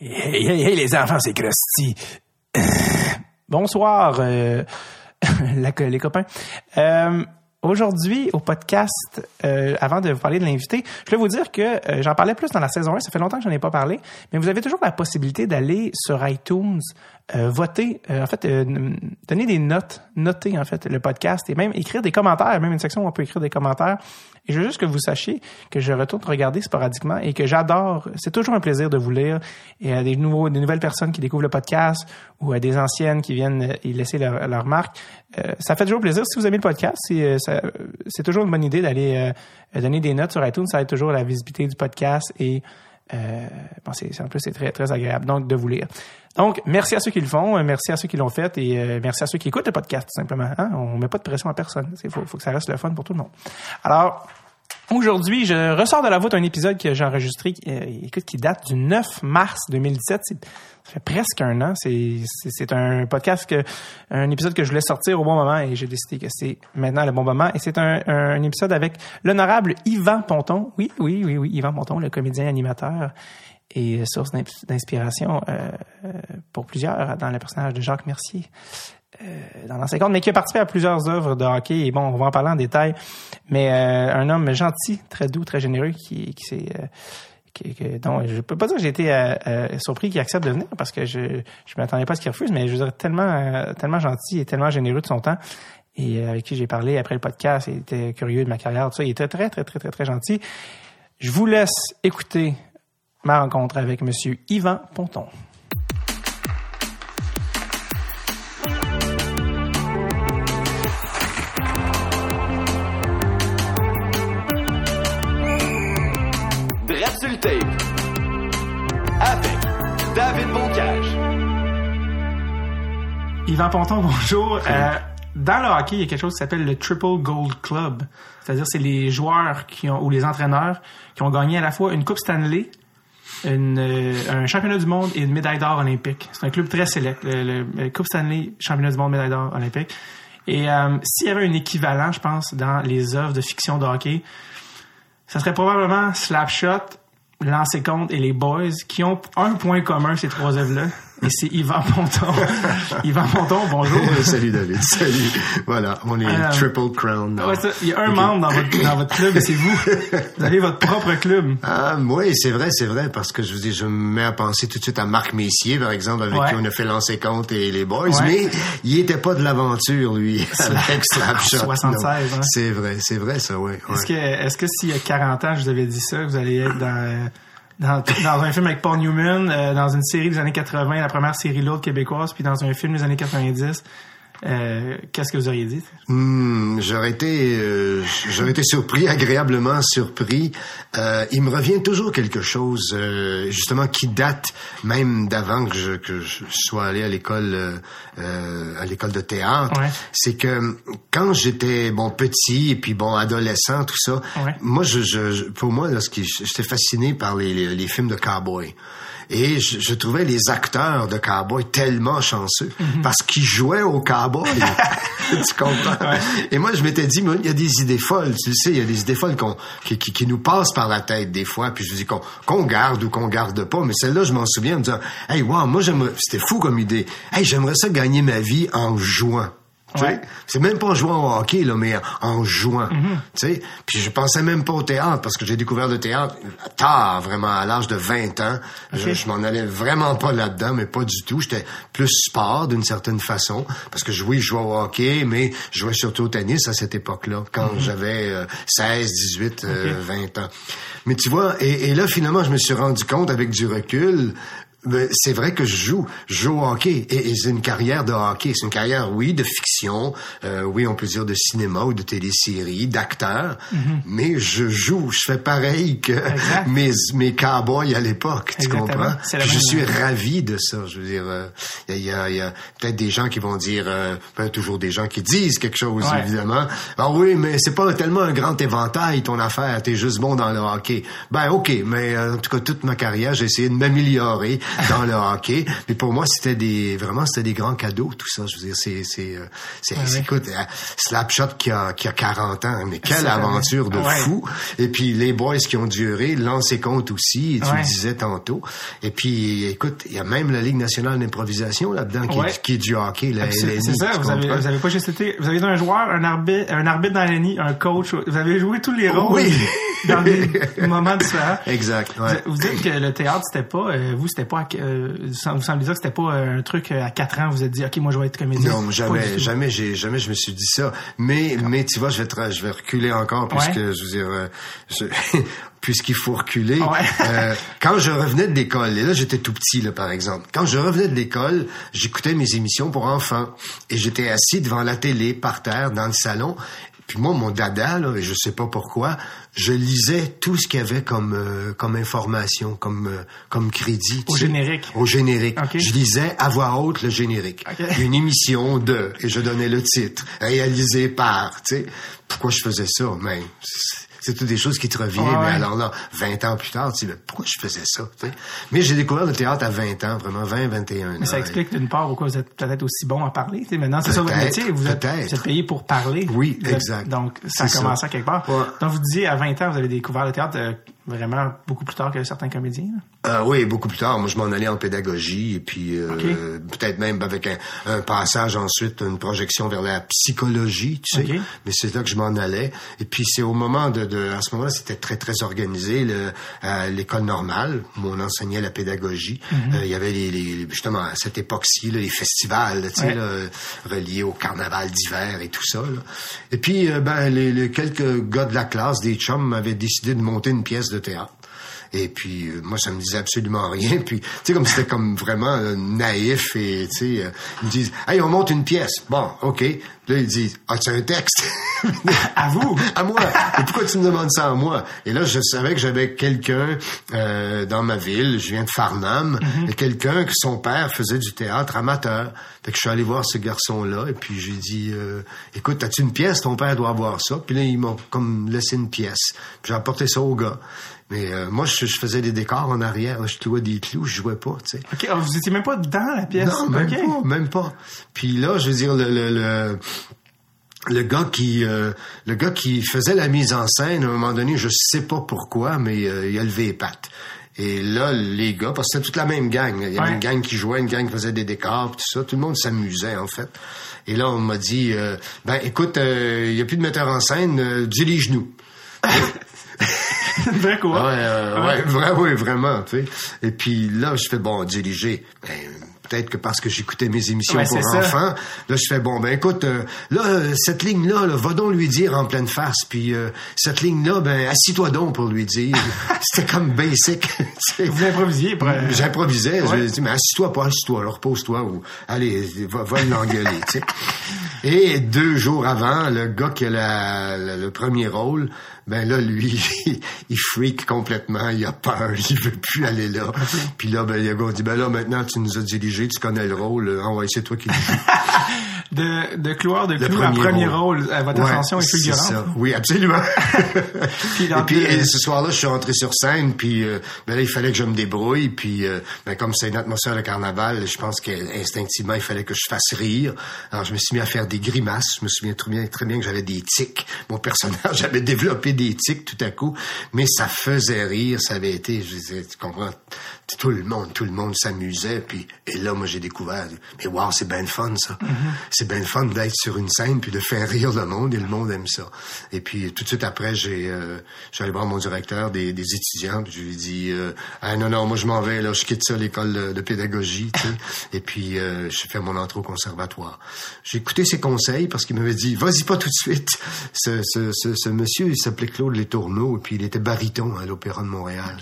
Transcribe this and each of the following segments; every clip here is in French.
Hey, hey, hey, les enfants, c'est Krusty. Bonsoir, euh, les copains. Euh, Aujourd'hui, au podcast, euh, avant de vous parler de l'invité, je voulais vous dire que euh, j'en parlais plus dans la saison 1, ça fait longtemps que j'en ai pas parlé, mais vous avez toujours la possibilité d'aller sur iTunes, euh, voter, en fait, donner des notes, noter en fait le podcast et même écrire des commentaires, même une section où on peut écrire des commentaires. Et je veux juste que vous sachiez que je retourne regarder sporadiquement et que j'adore, c'est toujours un plaisir de vous lire et à des nouveaux, des nouvelles personnes qui découvrent le podcast ou à des anciennes qui viennent y laisser leur, leur marque. Ça fait toujours plaisir. Si vous aimez le podcast, c'est toujours une bonne idée d'aller euh, donner des notes sur iTunes. Ça aide toujours à la visibilité du podcast et euh, bon, c'est, en plus, c'est très, très agréable donc de vous lire. Donc, merci à ceux qui le font, euh, merci à ceux qui l'ont fait et merci à ceux qui écoutent le podcast, tout simplement. Hein? On met pas de pression à personne. Il faut, que ça reste le fun pour tout le monde. Alors, Aujourd'hui, je ressors de la voûte un épisode que j'ai enregistré, écoute, qui date du 9 mars 2017. Ça fait presque un an. C'est un podcast, que, un épisode que je voulais sortir au bon moment et j'ai décidé que c'est maintenant le bon moment. Et c'est un, un épisode avec l'honorable Yvan Ponton. Oui, oui, oui, oui, Yvan Ponton, le comédien animateur et source d'in- d'inspiration euh, euh, pour plusieurs dans le personnage de Jacques Mercier dans l'ancien compte, mais qui a participé à plusieurs œuvres de hockey. Et bon, on va en parler en détail. Mais euh, un homme gentil, très doux, très généreux, qui, qui s'est... dont je peux pas dire que j'ai été euh, euh, surpris qu'il accepte de venir parce que je je m'attendais pas à ce qu'il refuse, mais je veux dire tellement euh, tellement gentil et tellement généreux de son temps et avec qui j'ai parlé après le podcast, il était curieux de ma carrière, tout ça, il était très très très très très gentil. Je vous laisse écouter ma rencontre avec Monsieur Yvan Ponton. Avec David Bocage. Yvan Ponton, bonjour. Euh, dans le hockey, il y a quelque chose qui s'appelle le Triple Gold Club. C'est-à-dire, c'est les joueurs qui ont, ou les entraîneurs qui ont gagné à la fois une Coupe Stanley, une, euh, un championnat du monde et une médaille d'or olympique. C'est un club très sélect. Le, le- le Coupe Stanley, championnat du monde, médaille d'or olympique. Et euh, s'il y avait un équivalent, je pense, dans les œuvres de fiction de hockey, ça serait probablement Slapshot, Lancer Compte et les Boys qui ont un point commun, ces trois œuvres-là. Et c'est Yvan Ponton. Yvan Ponton, bonjour. Salut David, salut. Voilà, on est Euh, Triple Crown. now. Ouais, ça, il y a un membre dans votre, dans votre club et c'est vous. Vous avez votre propre club. Ah, oui, c'est vrai, c'est vrai, parce que je vous dis, je me mets à penser tout de suite à Marc Messier, par exemple, avec Ouais. qui on a fait lancer compte et les boys, Ouais. mais il était pas de l'aventure, lui, avec Slapshot. 76, non. hein. C'est vrai, c'est vrai, ça, oui. Est-ce que, est-ce que s'il y a 40 ans, je vous avais dit ça, vous allez être dans, euh, dans, dans un film avec Paul Newman, euh, dans une série des années 80, la première série lourde québécoise, puis dans un film des années 90, euh, qu'est-ce que vous auriez dit? Hmm, j'aurais été, euh, j'aurais été surpris, agréablement surpris. Euh, il me revient toujours quelque chose, euh, justement, qui date même d'avant que je, que je sois allé à l'école, euh, à l'école de théâtre. Ouais. C'est que quand j'étais bon petit et puis bon adolescent, tout ça, Ouais. moi, je, je, pour moi, qui- j'étais fasciné par les, les, les films de cowboys. Et je, je trouvais les acteurs de cowboys tellement chanceux Mhm. parce qu'ils jouaient au cowboy. tu comprends? Et moi, je m'étais dit, il y a des idées folles, tu le sais, il y a des idées folles qui, qui, qui nous passent par la tête des fois, puis je dis qu'on, qu'on garde ou qu'on garde pas, mais celle-là, je m'en souviens en me disant, hey, wow, moi, j'aimerais, c'était fou comme idée. Hey, j'aimerais ça gagner ma vie en jouant. Ouais. C'est même pas en jouant au hockey, là, mais en jouant. Tu sais, puis je pensais même pas au théâtre parce que j'ai découvert le théâtre tard, vraiment à l'âge de 20 ans. Je, je m'en allais vraiment pas là-dedans, mais pas du tout. J'étais plus sport d'une certaine façon parce que oui, je jouais au hockey, mais je jouais surtout au tennis à cette époque-là, quand Mhm. j'avais euh, 16, 18, euh, 20 ans. Mais tu vois, et, et là finalement, je me suis rendu compte avec du recul. C'est vrai que je joue, je joue au hockey et, et c'est une carrière de hockey, c'est une carrière oui de fiction, euh, oui on peut dire de cinéma ou de télésérie, d'acteur, mais je joue, je fais pareil que Mhm. Exact. mes mes cowboys à l'époque, tu comprends? Je même- suis ravi de ça, je veux dire, euh, il y a, y a- peut-être des gens qui vont dire, euh, ben, toujours des gens qui disent quelque chose Ouais. évidemment. Ah oui, mais c'est pas tellement un grand éventail ton affaire, t'es juste bon dans le hockey. Ben ok, mais euh, en tout cas toute ma carrière j'ai essayé de m'améliorer dans le hockey. Mais pour moi, c'était des vraiment c'était des grands cadeaux tout ça. Je veux dire, c'est c'est euh, c'est ouais. écoute, euh, Slapshot qui a qui a 40 ans, mais quelle aventure de ouais. fou. Et puis les boys qui ont duré, lancer compte aussi, tu Ouais. le disais tantôt. Et puis écoute, il y a même la Ligue nationale d'improvisation là-dedans qui, Ouais. qui est du hockey, la C'est LNI, c'est ça, vous avez, vous avez pas juste été, vous avez un joueur, un arbitre, un arbitre dans l'année, un coach, vous avez joué tous les rôles Oui. dans des moments différents. Exact. Vous, vous dites que le théâtre c'était pas, euh, vous c'était pas, à- euh, vous semblez dire que c'était pas euh, un truc euh, à 4 ans, vous êtes dit ok moi je vais être comédien. Non, Pas jamais, jamais, j'ai, jamais je me suis dit ça. Mais, mais tu vois, je vais, te- je vais reculer encore puisque, Ouais. je veux dire, euh, je- puisqu'il faut reculer. Ouais. Euh, quand je revenais de l'école, et là j'étais tout petit, là, par exemple. Quand je revenais de l'école, j'écoutais mes émissions pour enfants et j'étais assis devant la télé, par terre, dans le salon. Puis moi, mon dada, là, et je sais pas pourquoi, je lisais tout ce qu'il y avait comme euh, comme information, comme euh, comme crédit. Au sais. générique. Au générique. Ok. Je lisais à voix haute le générique. Ok. Une émission de, et je donnais le titre, réalisé par, tu sais. Pourquoi je faisais ça? Mais c'est- toutes des choses qui te reviennent. Ouais, mais alors là, 20 ans plus tard, tu dis, pourquoi je faisais ça? Mais j'ai découvert le théâtre à 20 ans, vraiment 20, 21 ans. Mais ça explique d'une part pourquoi vous êtes peut-être aussi bon à parler. Tu sais, maintenant, c'est ça votre métier. Vous êtes, vous êtes payé pour parler. Oui, êtes- exact. donc, ça a commencé ça. à quelque part. Ouais. Donc, vous disiez, à 20 ans, vous avez découvert le théâtre euh, vraiment beaucoup plus tard que certains comédiens. Euh, oui, beaucoup plus tard. Moi, je m'en allais en pédagogie et puis euh, peut-être même avec un, un passage ensuite, une projection vers la psychologie, tu sais. Mais c'est là que je m'en allais. Et puis c'est au moment de, de à ce moment-là, c'était très très organisé. Le, à l'école normale, où on enseignait la pédagogie, Mhm. euh, il y avait les, les- justement à cette époque-ci les festivals, tu sais, Ouais. là, reliés au carnaval d'hiver et tout ça. là. Et puis ben les, les quelques gars de la classe, des chums, avaient décidé de monter une pièce de théâtre. Et puis euh, moi ça me disait absolument rien. Puis tu sais comme c'était comme vraiment euh, naïf et tu sais euh, ils me disent "Hey, on monte une pièce." Bon, OK. Là ils disent "Ah, tu un texte? À vous? à moi. Et pourquoi tu me demandes ça à moi? Et là, je savais que j'avais quelqu'un euh, dans ma ville, je viens de Farnham, et quelqu'un que son père faisait du théâtre amateur. Fait que je suis allé voir ce garçon-là, et puis j'ai dit, euh, écoute, as-tu une pièce? Ton père doit avoir ça. Puis là, ils m'ont comme laissé une pièce. Puis j'ai apporté ça au gars. Mais euh, moi, je, je faisais des décors en arrière. Je clouais des clous, je jouais pas, tu sais. OK, ah, vous étiez même pas dans la pièce? Non, même pas, même pas. Puis là, je veux dire, le, le, le, le gars qui euh, le gars qui faisait la mise en scène, à un moment donné, je sais pas pourquoi, mais euh, il a levé les pattes. Et là, les gars, parce que c'était toute la même gang. Il y avait Ouais. une gang qui jouait, une gang qui faisait des décors, tout ça. Tout le monde s'amusait, en fait. Et là, on m'a dit, euh, ben écoute, euh, il y a plus de metteur en scène, euh, dirige-nous. Vrai quoi? Ouais, euh, ouais, vra- oui, vraiment, tu sais. Et puis là, je fais bon, diriger. Ben, peut-être que parce que j'écoutais mes émissions Ouais, pour ça. enfants, là, je fais bon, ben écoute, euh, là, euh, cette ligne-là, là, va donc lui dire en pleine face. Puis euh, cette ligne-là, ben assis-toi donc pour lui dire. C'était comme basic. Vous improvisiez. pour, euh, J'improvisais, je lui ai dit, mais assis-toi, pas assis-toi, alors repose-toi ou allez, va, va l'engueuler, tu sais. Et deux jours avant, le gars qui a la- la- le premier rôle, ben là, lui, il freak complètement, il a peur, il veut plus aller là. Puis là, ben, le gars dit, ben là, maintenant, tu nous as dirigé, tu connais le rôle, on va essayer toi qui le. de, de cloueur de clou à premier rôle. rôle. À votre Ouais, attention est fulgurante. ça. Oui, absolument. Puis et puis ce soir-là, je suis rentré sur scène, puis euh, ben là, il fallait que je me débrouille, puis euh, ben, comme c'est une atmosphère de carnaval, je pense qu'instinctivement, il fallait que je fasse rire. Alors, je me suis mis à faire des grimaces. Je me souviens très bien, très bien que j'avais des tics. Mon personnage avait développé des tics tout à coup, mais ça faisait rire. Ça avait été, je disais, tu comprends, tout le monde, tout le monde s'amusait. Puis et là, moi, j'ai découvert, mais wow, c'est bien le fun ça. C'est bien le fun d'être sur une scène puis de faire rire le monde et le monde aime ça. Et puis tout de suite après, j'ai, euh, j'allais voir mon directeur des, des étudiants. Puis je lui ai dit, euh, ah non non, moi je m'en vais là, je quitte ça l'école de, de pédagogie. tu sais. et puis euh, j'ai fait mon entrée au conservatoire. J'ai écouté ses conseils parce qu'il m'avait dit, vas-y pas tout de suite. Ce, ce, ce, ce monsieur, il s'appelait Claude Letourneau et puis il était baryton à l'Opéra de Montréal.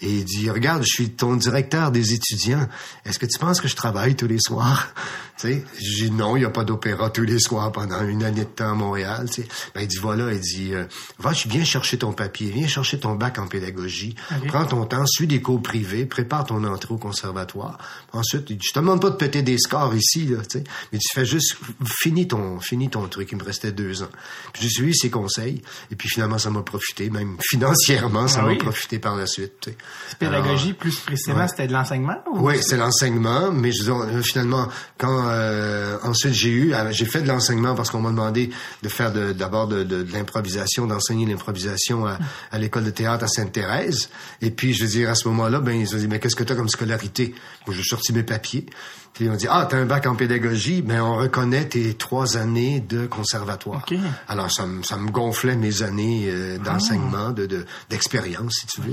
Et il dit, regarde, je suis ton directeur des étudiants. Est-ce que tu penses que je travaille tous les soirs? Tu sais, j'ai dit, non, il n'y a pas d'opéra tous les soirs pendant une année de temps à Montréal. tu sais. Ben, il dit, voilà, il dit, euh, va, viens chercher ton papier, viens chercher ton bac en pédagogie, prends ton temps, suis des cours privés, prépare ton entrée au conservatoire. Ensuite, il dit, je te demande pas de péter des scores ici, là, tu sais, mais tu fais juste, finis ton, finis ton truc. Il me restait deux ans. Puis j'ai suivi ses conseils, et puis finalement, ça m'a profité, même financièrement, ça Ah m'a oui. profité par la suite. pédagogie Alors, plus précisément, Ouais. c'était de l'enseignement? ou- Oui, c'est l'enseignement, mais je euh, finalement, quand euh, ensuite j'ai eu, euh, j'ai fait de l'enseignement parce qu'on m'a demandé de faire d'abord de, de, de l'improvisation, d'enseigner l'improvisation à, à l'école de théâtre à Sainte-Thérèse. Et puis, je veux dire, à ce moment-là, ben ils ont dit, mais qu'est-ce que tu as comme scolarité? Moi, j'ai sorti mes papiers. Puis ont dit, ah, t'as un bac en pédagogie, mais on reconnaît tes trois années de conservatoire. Alors, ça, me- ça me gonflait mes années euh, d'enseignement, de de- d'expérience, si tu veux.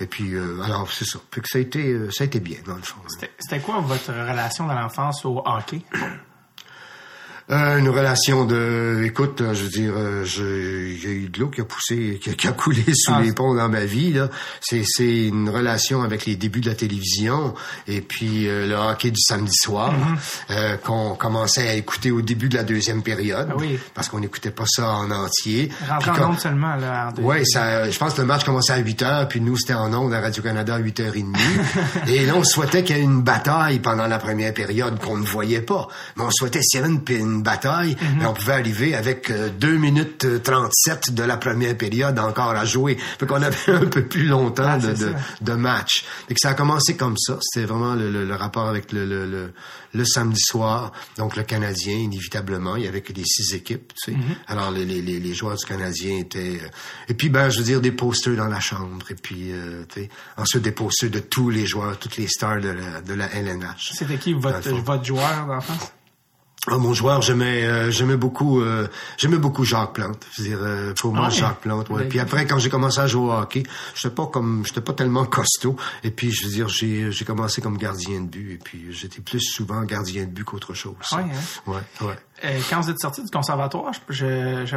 Et puis, euh, alors, c'est ça. Fait que ça a été, euh, ça a été bien, dans le fond. C'était- C'était quoi votre relation dans l'enfance au hockey? Euh, une relation de, écoute, là, je veux dire, euh, je- il y a eu de l'eau qui a poussé, qui, a- qui a coulé sous Ah. les ponts dans ma vie. Là, c'est c'est une relation avec les débuts de la télévision et puis euh, le hockey du samedi soir euh, qu'on commençait à écouter au début de la deuxième période, Mm-hmm. Ah oui. parce qu'on n'écoutait pas ça en entier. Rentrer en ondes seulement, là. en Ouais, ça, je pense que le match commençait à 8 heures, puis nous, c'était en ondes à Radio-Canada à 8h30. et là, on souhaitait qu'il y ait une bataille pendant la première période qu'on ne voyait pas. Mais on souhaitait, s'il y avait une, bataille, Mhm. ben, on pouvait arriver avec euh, 2 minutes euh, 37 de la première période encore à jouer. Fait qu'on avait un peu plus longtemps Ah, de, match. Fait que ça a commencé comme ça. C'était vraiment le, le- le rapport avec le, le, samedi soir. Donc, le Canadien, inévitablement, il y avait que les six équipes, tu sais. Mhm. Alors, les, les, les joueurs du Canadien étaient... euh, Et puis, ben, je veux dire, des posters dans la chambre. Et puis, euh, tu sais, ensuite, des posters de tous les joueurs, toutes les stars de la, de la LNH. C'était qui votre, votre joueur d'enfance? Ah, mon joueur, j'aimais, euh, j'aimais beaucoup, euh, j'aimais beaucoup Jacques Plante. Je veux dire, euh, pour moi, Ah ouais? Jacques Plante. Ouais. Puis après, quand j'ai commencé à jouer au hockey, j'étais pas comme, j'étais pas tellement costaud. Et puis, je veux dire, j'ai, j'ai commencé comme gardien de but. Et puis, j'étais plus souvent gardien de but qu'autre chose. Ouais, hein? Ouais, ouais. Euh, quand vous êtes sorti du conservatoire, je, je,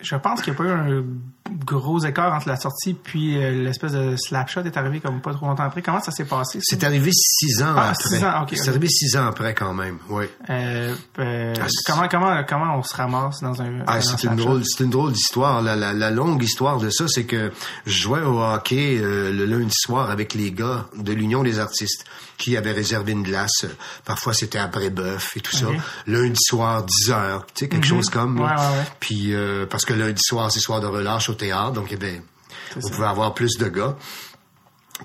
je, pense qu'il n'y a pas eu un gros écart entre la sortie puis euh, l'espèce de slapshot est arrivé comme pas trop longtemps après. Comment ça s'est passé? C'est arrivé six ans Ah, après. six ans, ok, C'est arrivé six ans après quand même. Oui. Euh, euh, Ah, comment, comment, comment on se ramasse dans un. Ah, c'est une drôle, c'est une drôle d'histoire. La, la, la longue histoire de ça, c'est que je jouais au hockey euh, le lundi soir avec les gars de l'Union des artistes qui avaient réservé une glace. Parfois, c'était après bœuf et tout ça. Lundi soir, 10 heures, tu sais, quelque chose comme. Ouais, ouais, ouais. Puis euh, parce que lundi soir, c'est soir de relâche au théâtre, donc eh ben, on ça. pouvait avoir plus de gars.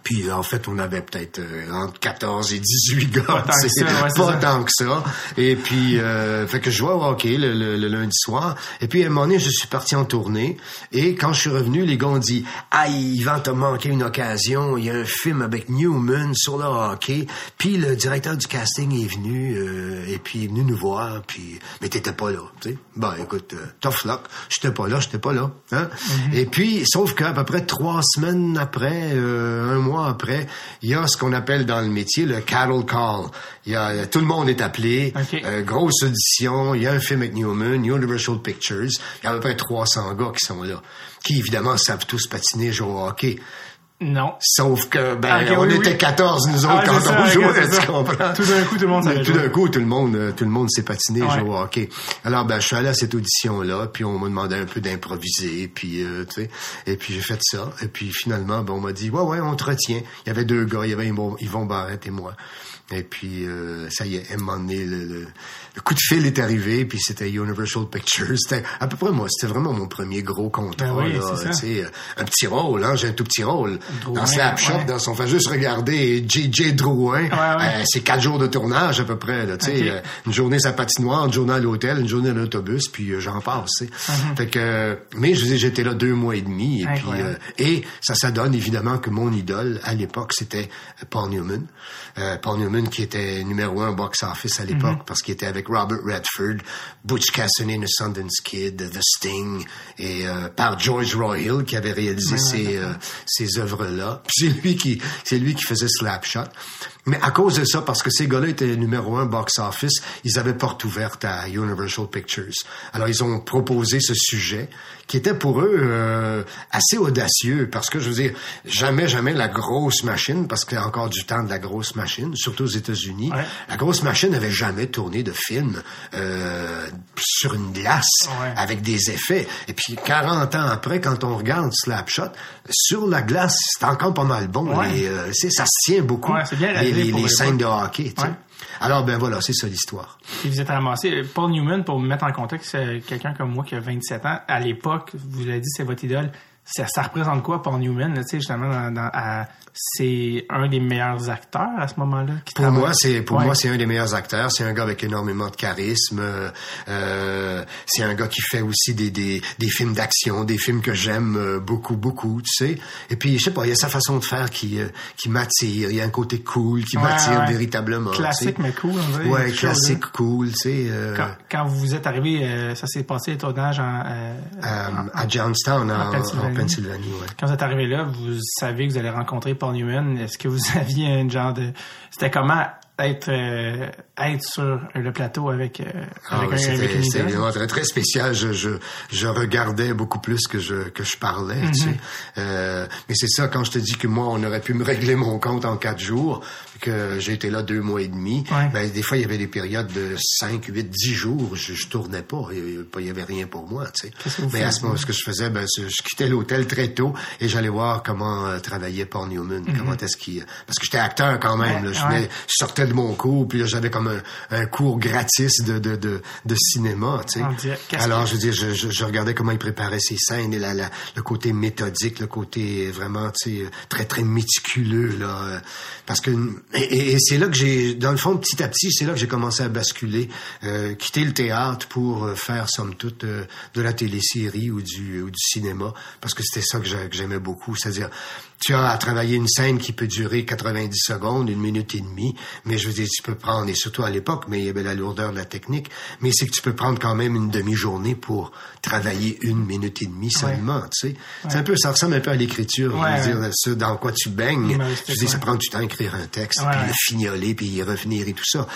Puis en fait, on avait peut-être euh, entre 14 et 18 gars. Pas tant que ça, ouais, pas ça. tant que ça. Et puis, euh, fait que je jouais au hockey le, le- le lundi soir. Et puis, à un moment donné, je suis parti en tournée. Et quand je suis revenu, les gars ont dit, ah, Yvan, t'as manqué une occasion. Il y a un film avec Newman sur le hockey. Puis le directeur du casting est venu, euh, et puis il est venu nous voir. Puis, mais t'étais pas là, tu sais. Bon, écoute, euh, tough luck. J'étais pas là, j'étais pas là. Hein? Et puis, sauf qu'à peu près trois semaines après, euh, un mois après, il y a ce qu'on appelle dans le métier le cattle call. Il y a, tout le monde est appelé. Euh, grosse audition. Il y a un film avec Newman, Universal Pictures. Il y a à peu près 300 gars qui sont là. Qui, évidemment, savent tous patiner, jouer au hockey. Non. Sauf que, ben, Ah, on oui, était oui. 14, nous autres, Ah, quand ça, on jouait, tu comprends? Tout d'un coup, tout le monde savait Tout d'un coup, tout le monde, euh, tout le monde s'est patiné, Ouais. joué au hockey. Alors, ben, je suis allé à cette audition-là, puis on m'a demandé un peu d'improviser, puis, euh, tu sais, et puis j'ai fait ça. Et puis, finalement, ben, on m'a dit, ouais, ouais, on te retient. Il y avait deux gars, il y avait Yvon, Yvon Barrette et moi. Et puis, euh, ça y est, à un moment donné, le, le- le coup de fil est arrivé, puis c'était Universal Pictures. C'était à peu près moi, c'était vraiment mon premier gros contrat. Ben oui, là, euh, un petit rôle, hein, j'ai un tout petit rôle. Drouin, dans Slapshot, ouais. dans son fait juste regarder J.J. Drouin. ouais. Euh, c'est quatre jours de tournage à peu près. Là, tu sais, Ok. euh, une journée sa patinoire, une journée à l'hôtel, une journée à l'autobus, puis j'en passe. tu sais. Fait que, mais je j'étais là deux mois et demi. Et, puis, euh, et ça, ça donne évidemment que mon idole à l'époque, c'était Paul Newman. Euh, Paul Newman qui était numéro un box-office à l'époque parce qu'il était avec Robert Redford, Butch Cassidy and the Sundance Kid, The Sting, et euh, par George Royal qui avait réalisé ces, euh, ces œuvres-là. C'est lui qui c'est lui qui faisait Slapshot. Mais à cause de ça, parce que ces gars-là étaient numéro un box-office, ils avaient porte ouverte à Universal Pictures. Alors ils ont proposé ce sujet qui était pour eux euh, assez audacieux parce que je veux dire jamais jamais la grosse machine parce qu'il y a encore du temps de la grosse machine surtout aux États-Unis Ouais. la grosse machine n'avait jamais tourné de film euh, sur une glace Ouais. avec des effets et puis 40 ans après quand on regarde Slapshot sur la glace c'est encore pas mal bon Ouais. et euh, c'est ça se tient beaucoup Ouais, c'est bien réalisé les- les scènes de hockey tu sais. Ouais. alors ben voilà c'est ça l'histoire Puis vous êtes ramassé. Paul Newman, pour me mettre en contexte, quelqu'un comme moi qui a 27 ans, à l'époque, vous l'avez dit, c'est votre idole. Ça, ça représente quoi Paul Newman, là, tu sais, justement, dans, dans- à- c'est un des meilleurs acteurs à ce moment-là. qui Pour travaille? moi, c'est pour Ouais. moi c'est un des meilleurs acteurs. C'est un gars avec énormément de charisme. Euh, euh, c'est un gars qui fait aussi des des, des films d'action, des films que j'aime euh, beaucoup beaucoup, tu sais. Et puis je sais pas, il y a sa façon de faire qui euh, qui m'attire. Il y a un côté cool qui Ouais, m'attire ouais. véritablement. Classique, mais cool, dirait. Ouais, chose, classique hein. cool, tu sais. euh, Quand, quand vous êtes arrivé, euh, ça s'est passé le tournage en, euh, euh, à Johnstown, en, en en Pennsylvanie. Pennsylvanie. ouais. Quand vous êtes arrivé là, vous savez que vous allez rencontrer Paul Newman. Est-ce que vous aviez un genre de... C'était comment être, euh, être sur le plateau avec, euh, Ah avec un, avec une idole? très, très spécial. Je, je, je regardais beaucoup plus que je, que je parlais. tu sais. Mhm. Euh, mais c'est ça, quand je te dis que moi, on aurait pu me régler mon compte en quatre jours, que j'ai été là deux mois et demi, Ouais. ben, des fois, il y avait des périodes de cinq, huit, dix jours, je, je tournais pas. Il y avait rien pour moi. tu sais. Mais à ce moment, ce que je faisais, ben, je quittais l'hôtel très tôt et j'allais voir comment euh, travaillait Paul Newman. Comment est-ce qu'il... Parce que j'étais acteur quand même. là. je. Ouais, venais- ouais. je sortais de mon cours, puis là, j'avais comme un, un cours gratis de, de, de, de cinéma, tu sais. Alors, je veux dire, je, je, je regardais comment il préparait ses scènes, et la, la- le côté méthodique, le côté vraiment, tu sais, très, très méticuleux, là. euh, Parce que, et, c'est là que j'ai, dans le fond, petit à petit, c'est là que j'ai commencé à basculer, euh, quitter le théâtre pour euh, faire, somme toute, euh, de la télésérie ou du, ou du cinéma, parce que c'était ça que j'aimais beaucoup, c'est-à-dire, tu as à travailler une scène qui peut durer 90 secondes, une minute et demie, mais je veux dire, tu peux prendre, et surtout à l'époque, mais il y avait la lourdeur de la technique, mais c'est que tu peux prendre quand même une demi-journée pour travailler une minute et demie seulement, tu sais. C'est un peu, ça ressemble un peu à l'écriture, Ouais, je veux dire, ce dans quoi tu baignes. Je veux dire, ça prend du temps à écrire un texte, puis le fignoler, puis y revenir et tout ça.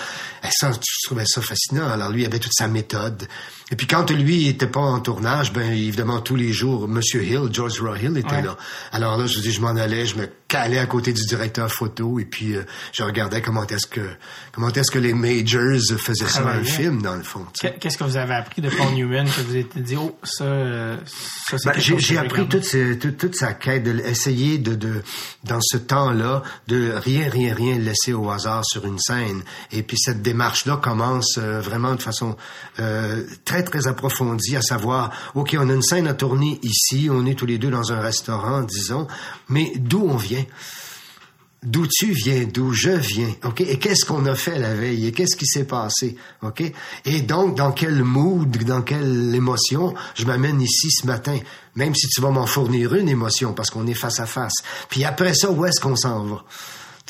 Et ça, je trouvais ça fascinant. Alors lui, il avait toute sa méthode. Et puis quand lui était pas en tournage, ben évidemment tous les jours, Monsieur Hill, George Roy Hill était Ouais. là. Alors là, je dis, je m'en allais, je me calais à côté du directeur photo et puis euh, je regardais comment est-ce que comment est-ce que les majors faisaient ça dans le Travaillaient. film dans le fond. Qu'est-ce que vous avez appris de Paul Newman que vous avez dit, oh, ça, euh, ça c'est Ben, j'ai appris toute, ce- toute, toute sa quête, de l- essayer de, de, dans ce temps-là, de rien, rien, rien laisser au hasard sur une scène. Et puis cette démarche-là commence euh, vraiment de façon euh, très, très approfondie, à savoir, OK, on a une scène à tourner ici, on est tous les deux dans un restaurant, disons, mais d'où on vient? D'où tu viens, d'où je viens, et qu'est-ce qu'on a fait la veille, et qu'est-ce qui s'est passé, et donc dans quel mood, dans quelle émotion je m'amène ici ce matin, même si tu vas m'en fournir une émotion parce qu'on est face à face. Puis après ça, où est-ce qu'on s'en va?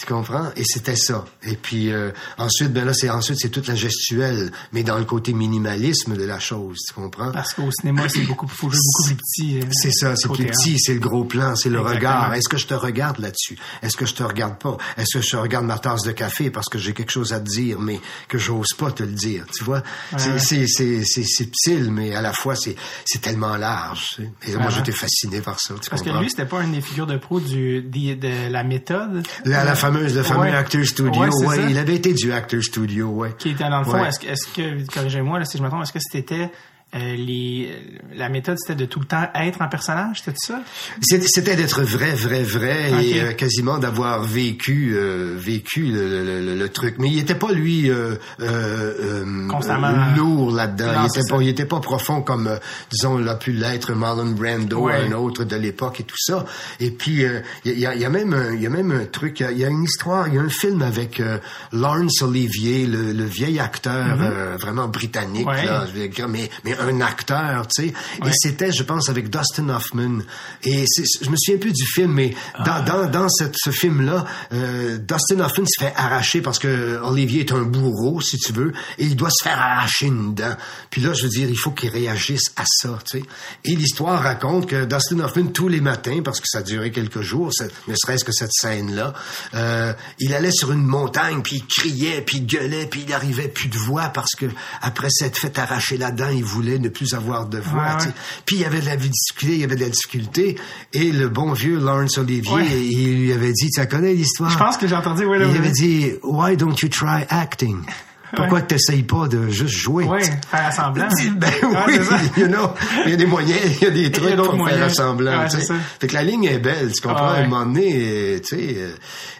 Tu comprends? Et c'était ça. Et puis euh, ensuite, ben là, c'est ensuite c'est toute la gestuelle, mais dans le côté minimalisme de la chose. Tu comprends? Parce qu'au cinéma, c'est beaucoup, faut jouer beaucoup plus petit. euh, C'est ça, c'est plus petit, c'est le gros plan, c'est le Exactement. regard. Est-ce que je te regarde là-dessus? Est-ce que je te regarde pas? Est-ce que je regarde ma tasse de café parce que j'ai quelque chose à te dire, mais que j'ose pas te le dire? Tu vois? C'est- ouais. C'est, c'est, c'est subtil, mais à la fois, c'est, c'est tellement large. tu sais. Et moi, Ouais. j'étais fasciné par ça. Tu Parce que lui, c'était pas une des figures de pro du, de la méthode? la, la fameuse, le fameux Ouais. Actor Studio, Ouais, il avait été du Actor Studio, ouais. Qui était dans le fond, Ouais. est-ce que, est-ce que, corrigez-moi là, si je me trompe, est-ce que c'était euh, les, la méthode, c'était de tout le temps être en personnage, c'était ça? C'était d'être vrai, vrai, vrai et euh, quasiment d'avoir vécu, euh, vécu le, le- le- le truc. Mais il était pas lui euh, euh, euh, Constamment. euh, lourd là-dedans. Il était pas, il était pas profond comme euh, disons l'a pu l'être Marlon Brando, Ouais. un autre de l'époque et tout ça. Et puis euh, il y, a, y a même, un- il y a même un truc. Il y y, a une histoire. Il y a un film avec euh, Laurence Olivier, le, le vieil acteur euh, vraiment britannique, Mm-hmm. Ouais. là, mais mais un acteur, tu sais. Ouais. Et c'était, je pense, avec Dustin Hoffman. Et je me souviens plus du film, mais Ah. dans, dans, dans cette- ce film-là, euh, Dustin Hoffman se fait arracher parce que Olivier est un bourreau, si tu veux, et il doit se faire arracher une dent. Puis là, je veux dire, il faut qu'il réagisse à ça, tu sais. Et l'histoire raconte que Dustin Hoffman, tous les matins, parce que ça a duré quelques jours, ne serait-ce que cette scène-là, euh, il allait sur une montagne, puis il criait, puis il gueulait, puis il arrivait plus de voix parce que après s'être fait arracher la dent, il voulait ne plus avoir de voix. Ouais, ouais. Puis il y avait de la difficulté, il y avait de la difficulté, et le bon vieux Laurence Olivier, Ouais. il lui avait dit, tu connais l'histoire? Je pense que j'ai entendu, oui, là, Il oui. avait dit, why don't you try acting? Pourquoi tu t'essayes pas de juste jouer? Oui, faire semblant. Ben Ouais, oui, you know, il y a des moyens, il y a des a trucs pour faire moyens. semblant. Ouais. Fait que la ligne est belle, tu comprends? Ah ouais. À un moment donné, tu sais, euh,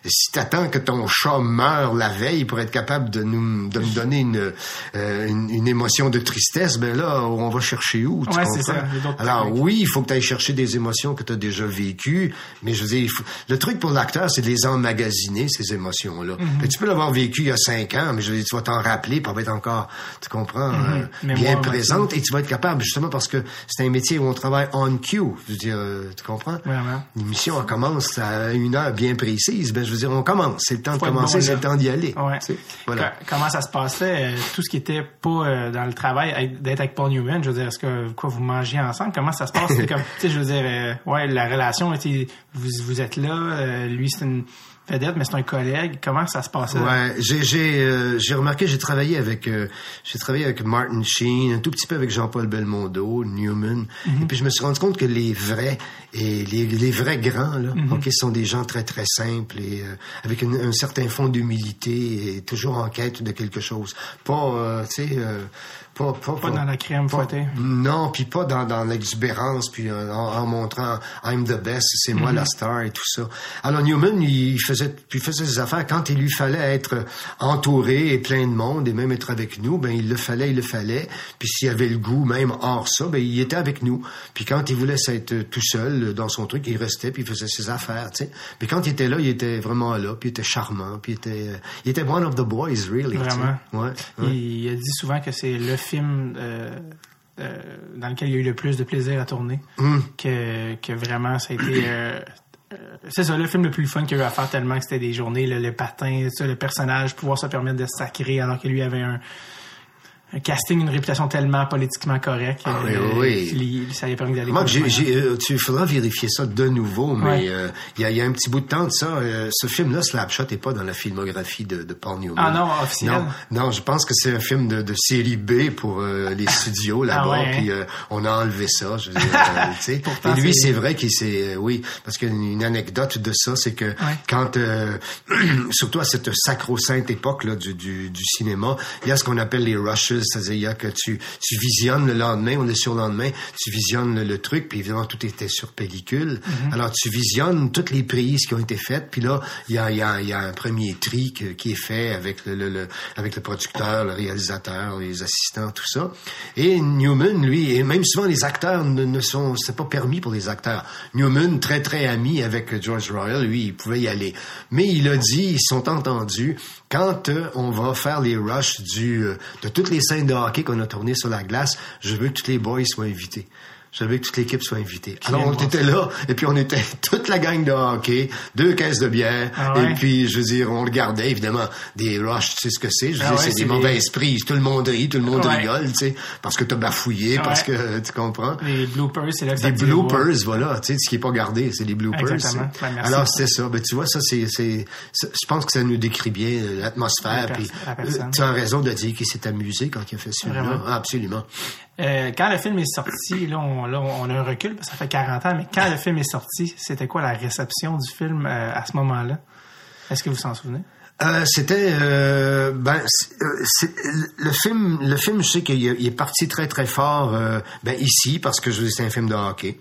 si t'attends que ton chat meure la veille pour être capable de nous, de me donner une, euh, une, une émotion de tristesse, ben là, on va chercher où, tu Ouais, comprends? ça. Alors oui, il faut que tu ailles chercher des émotions que tu as déjà vécues, mais je veux dire, faut- le truc pour l'acteur, c'est de les emmagasiner, ces émotions-là. Mhm. Que Tu peux l'avoir vécu il y a cinq ans, mais je veux dire, tu vas t'en rappeler, pour être encore, tu comprends, euh, Mémoire bien présente, et tu vas être capable, justement, parce que c'est un métier où on travaille on cue. Je veux dire, euh, tu comprends? Vraiment. L'émission, elle commence à une heure bien précise. Ben, je veux dire, on commence. C'est le temps de Faut commencer, c'est le temps d'y aller. Ouais. Tu sais, Voilà. Co- Comment ça se passait, euh, tout ce qui était pas euh, dans le travail, d'être avec Paul Newman, je veux dire, est-ce que quoi vous mangez ensemble, comment ça se passe, comme, tu sais, je veux dire, euh, ouais, la relation, vous, vous êtes là, euh, lui c'est une vedette, mais c'est un collègue, comment ça se passait? Ouais, j'ai j'ai euh, j'ai remarqué, j'ai travaillé avec euh, j'ai travaillé avec Martin Sheen, un tout petit peu avec Jean-Paul Belmondo, Newman, et puis je me suis rendu compte que les vrais et les, les vrais grands là, ok, sont des gens très très simples et euh, avec une- un certain fond d'humilité et toujours en quête de quelque chose. Pas euh, tu sais euh, pas, pas, Pas dans la crème fouettée. Non, puis pas dans, dans l'exubérance, puis euh, en, en montrant I'm the best, c'est moi la star et tout ça. Alors Newman, il faisait, il faisait ses affaires quand il lui fallait être entouré et plein de monde et même être avec nous, ben il le fallait, il le fallait. Puis s'il avait le goût, même hors ça, ben il était avec nous. Puis quand il voulait s'être tout seul dans son truc, il restait puis il faisait ses affaires, tu sais. Puis quand il était là, il était vraiment là, puis il était charmant, puis il était, euh, il était one of the boys, really. Vraiment. Ouais. ouais. Il, a dit souvent que c'est le film euh, euh, dans lequel il y a eu le plus de plaisir à tourner. Hmm. Que, que vraiment, ça a été... euh, c'est ça, le film le plus fun qu'il y a eu à faire tellement que c'était des journées, le, le patin, ça, le personnage, pouvoir se permettre de sacrer alors que lui avait un, un casting, une réputation tellement politiquement correcte. Ah, euh, oui, ça lui a permis d'aller... Moi, j'ai, complètement. j'ai, euh, tu faudra vérifier ça de nouveau, mais Ouais. euh, il y, a, y a un petit bout de temps de ça. euh, ce film-là, Slapshot, n'est pas dans la filmographie de, de Paul Newman. Ah non, officiel? Non, non, je pense que c'est un film de, de série B pour euh, les studios là-bas, Ah ouais, hein? puis euh, on a enlevé ça. Je veux dire, tu sais. Pourtant, Et lui, c'est- vrai qu'il s'est, euh, oui, parce qu'une une anecdote de ça, c'est que quand, euh, surtout à cette sacro-sainte époque là du, du, du cinéma, il y a ce qu'on appelle les rushes, c'est-à-dire que tu, tu visionnes le lendemain ou le surlendemain, tu visionnes le, le truc, puis évidemment tout était sur pellicule. Alors tu visionnes toutes les prises qui ont été faites, puis là il y a, y a, y a un premier tri que- qui est fait avec le, le, le- avec le producteur, le réalisateur, les assistants, tout ça. Et Newman, lui, et même souvent les acteurs ne, ne sont, c'est pas permis pour les acteurs. Newman, très très ami avec George Royal, lui, il pouvait y aller. Mais il a dit, ils sont entendus, quand euh, on va faire les rushs du, euh, de toutes les scènes de hockey qu'on a tournées sur la glace, je veux que tous les boys soient invités. Je que toute l'équipe soit invitée. Alors, on était là, et puis on était toute la gang de hockey, deux caisses de bière, Ah ouais? et puis, je veux dire, on regardait, évidemment, des rushs, tu sais ce que c'est? Je veux Ah dire, ouais, c'est des des- mauvais esprits. Tout le monde rit, tout le monde Ouais. rigole, tu sais, parce que t'as bafouillé, parce que, tu comprends? Les bloopers, c'est là que Des bloopers, voilà, tu sais, ce qui est pas gardé, c'est des bloopers. Exactement. Ben, merci. Alors, c'est ça. Ben, tu vois, ça, c'est, c'est, je pense que ça nous décrit bien euh, l'atmosphère. La puis, euh, tu as raison de dire qu'il s'est amusé quand il a fait ce. Ah, absolument. Euh, quand le film est sorti, là on, là, on a un recul, ça fait 40 ans, mais quand le film est sorti, c'était quoi la réception du film euh, à ce moment-là? Est-ce que vous s'en souvenez? Euh, c'était ben le film le film je sais qu'il est, parti très très fort ben ici parce que je c'est un film de hockey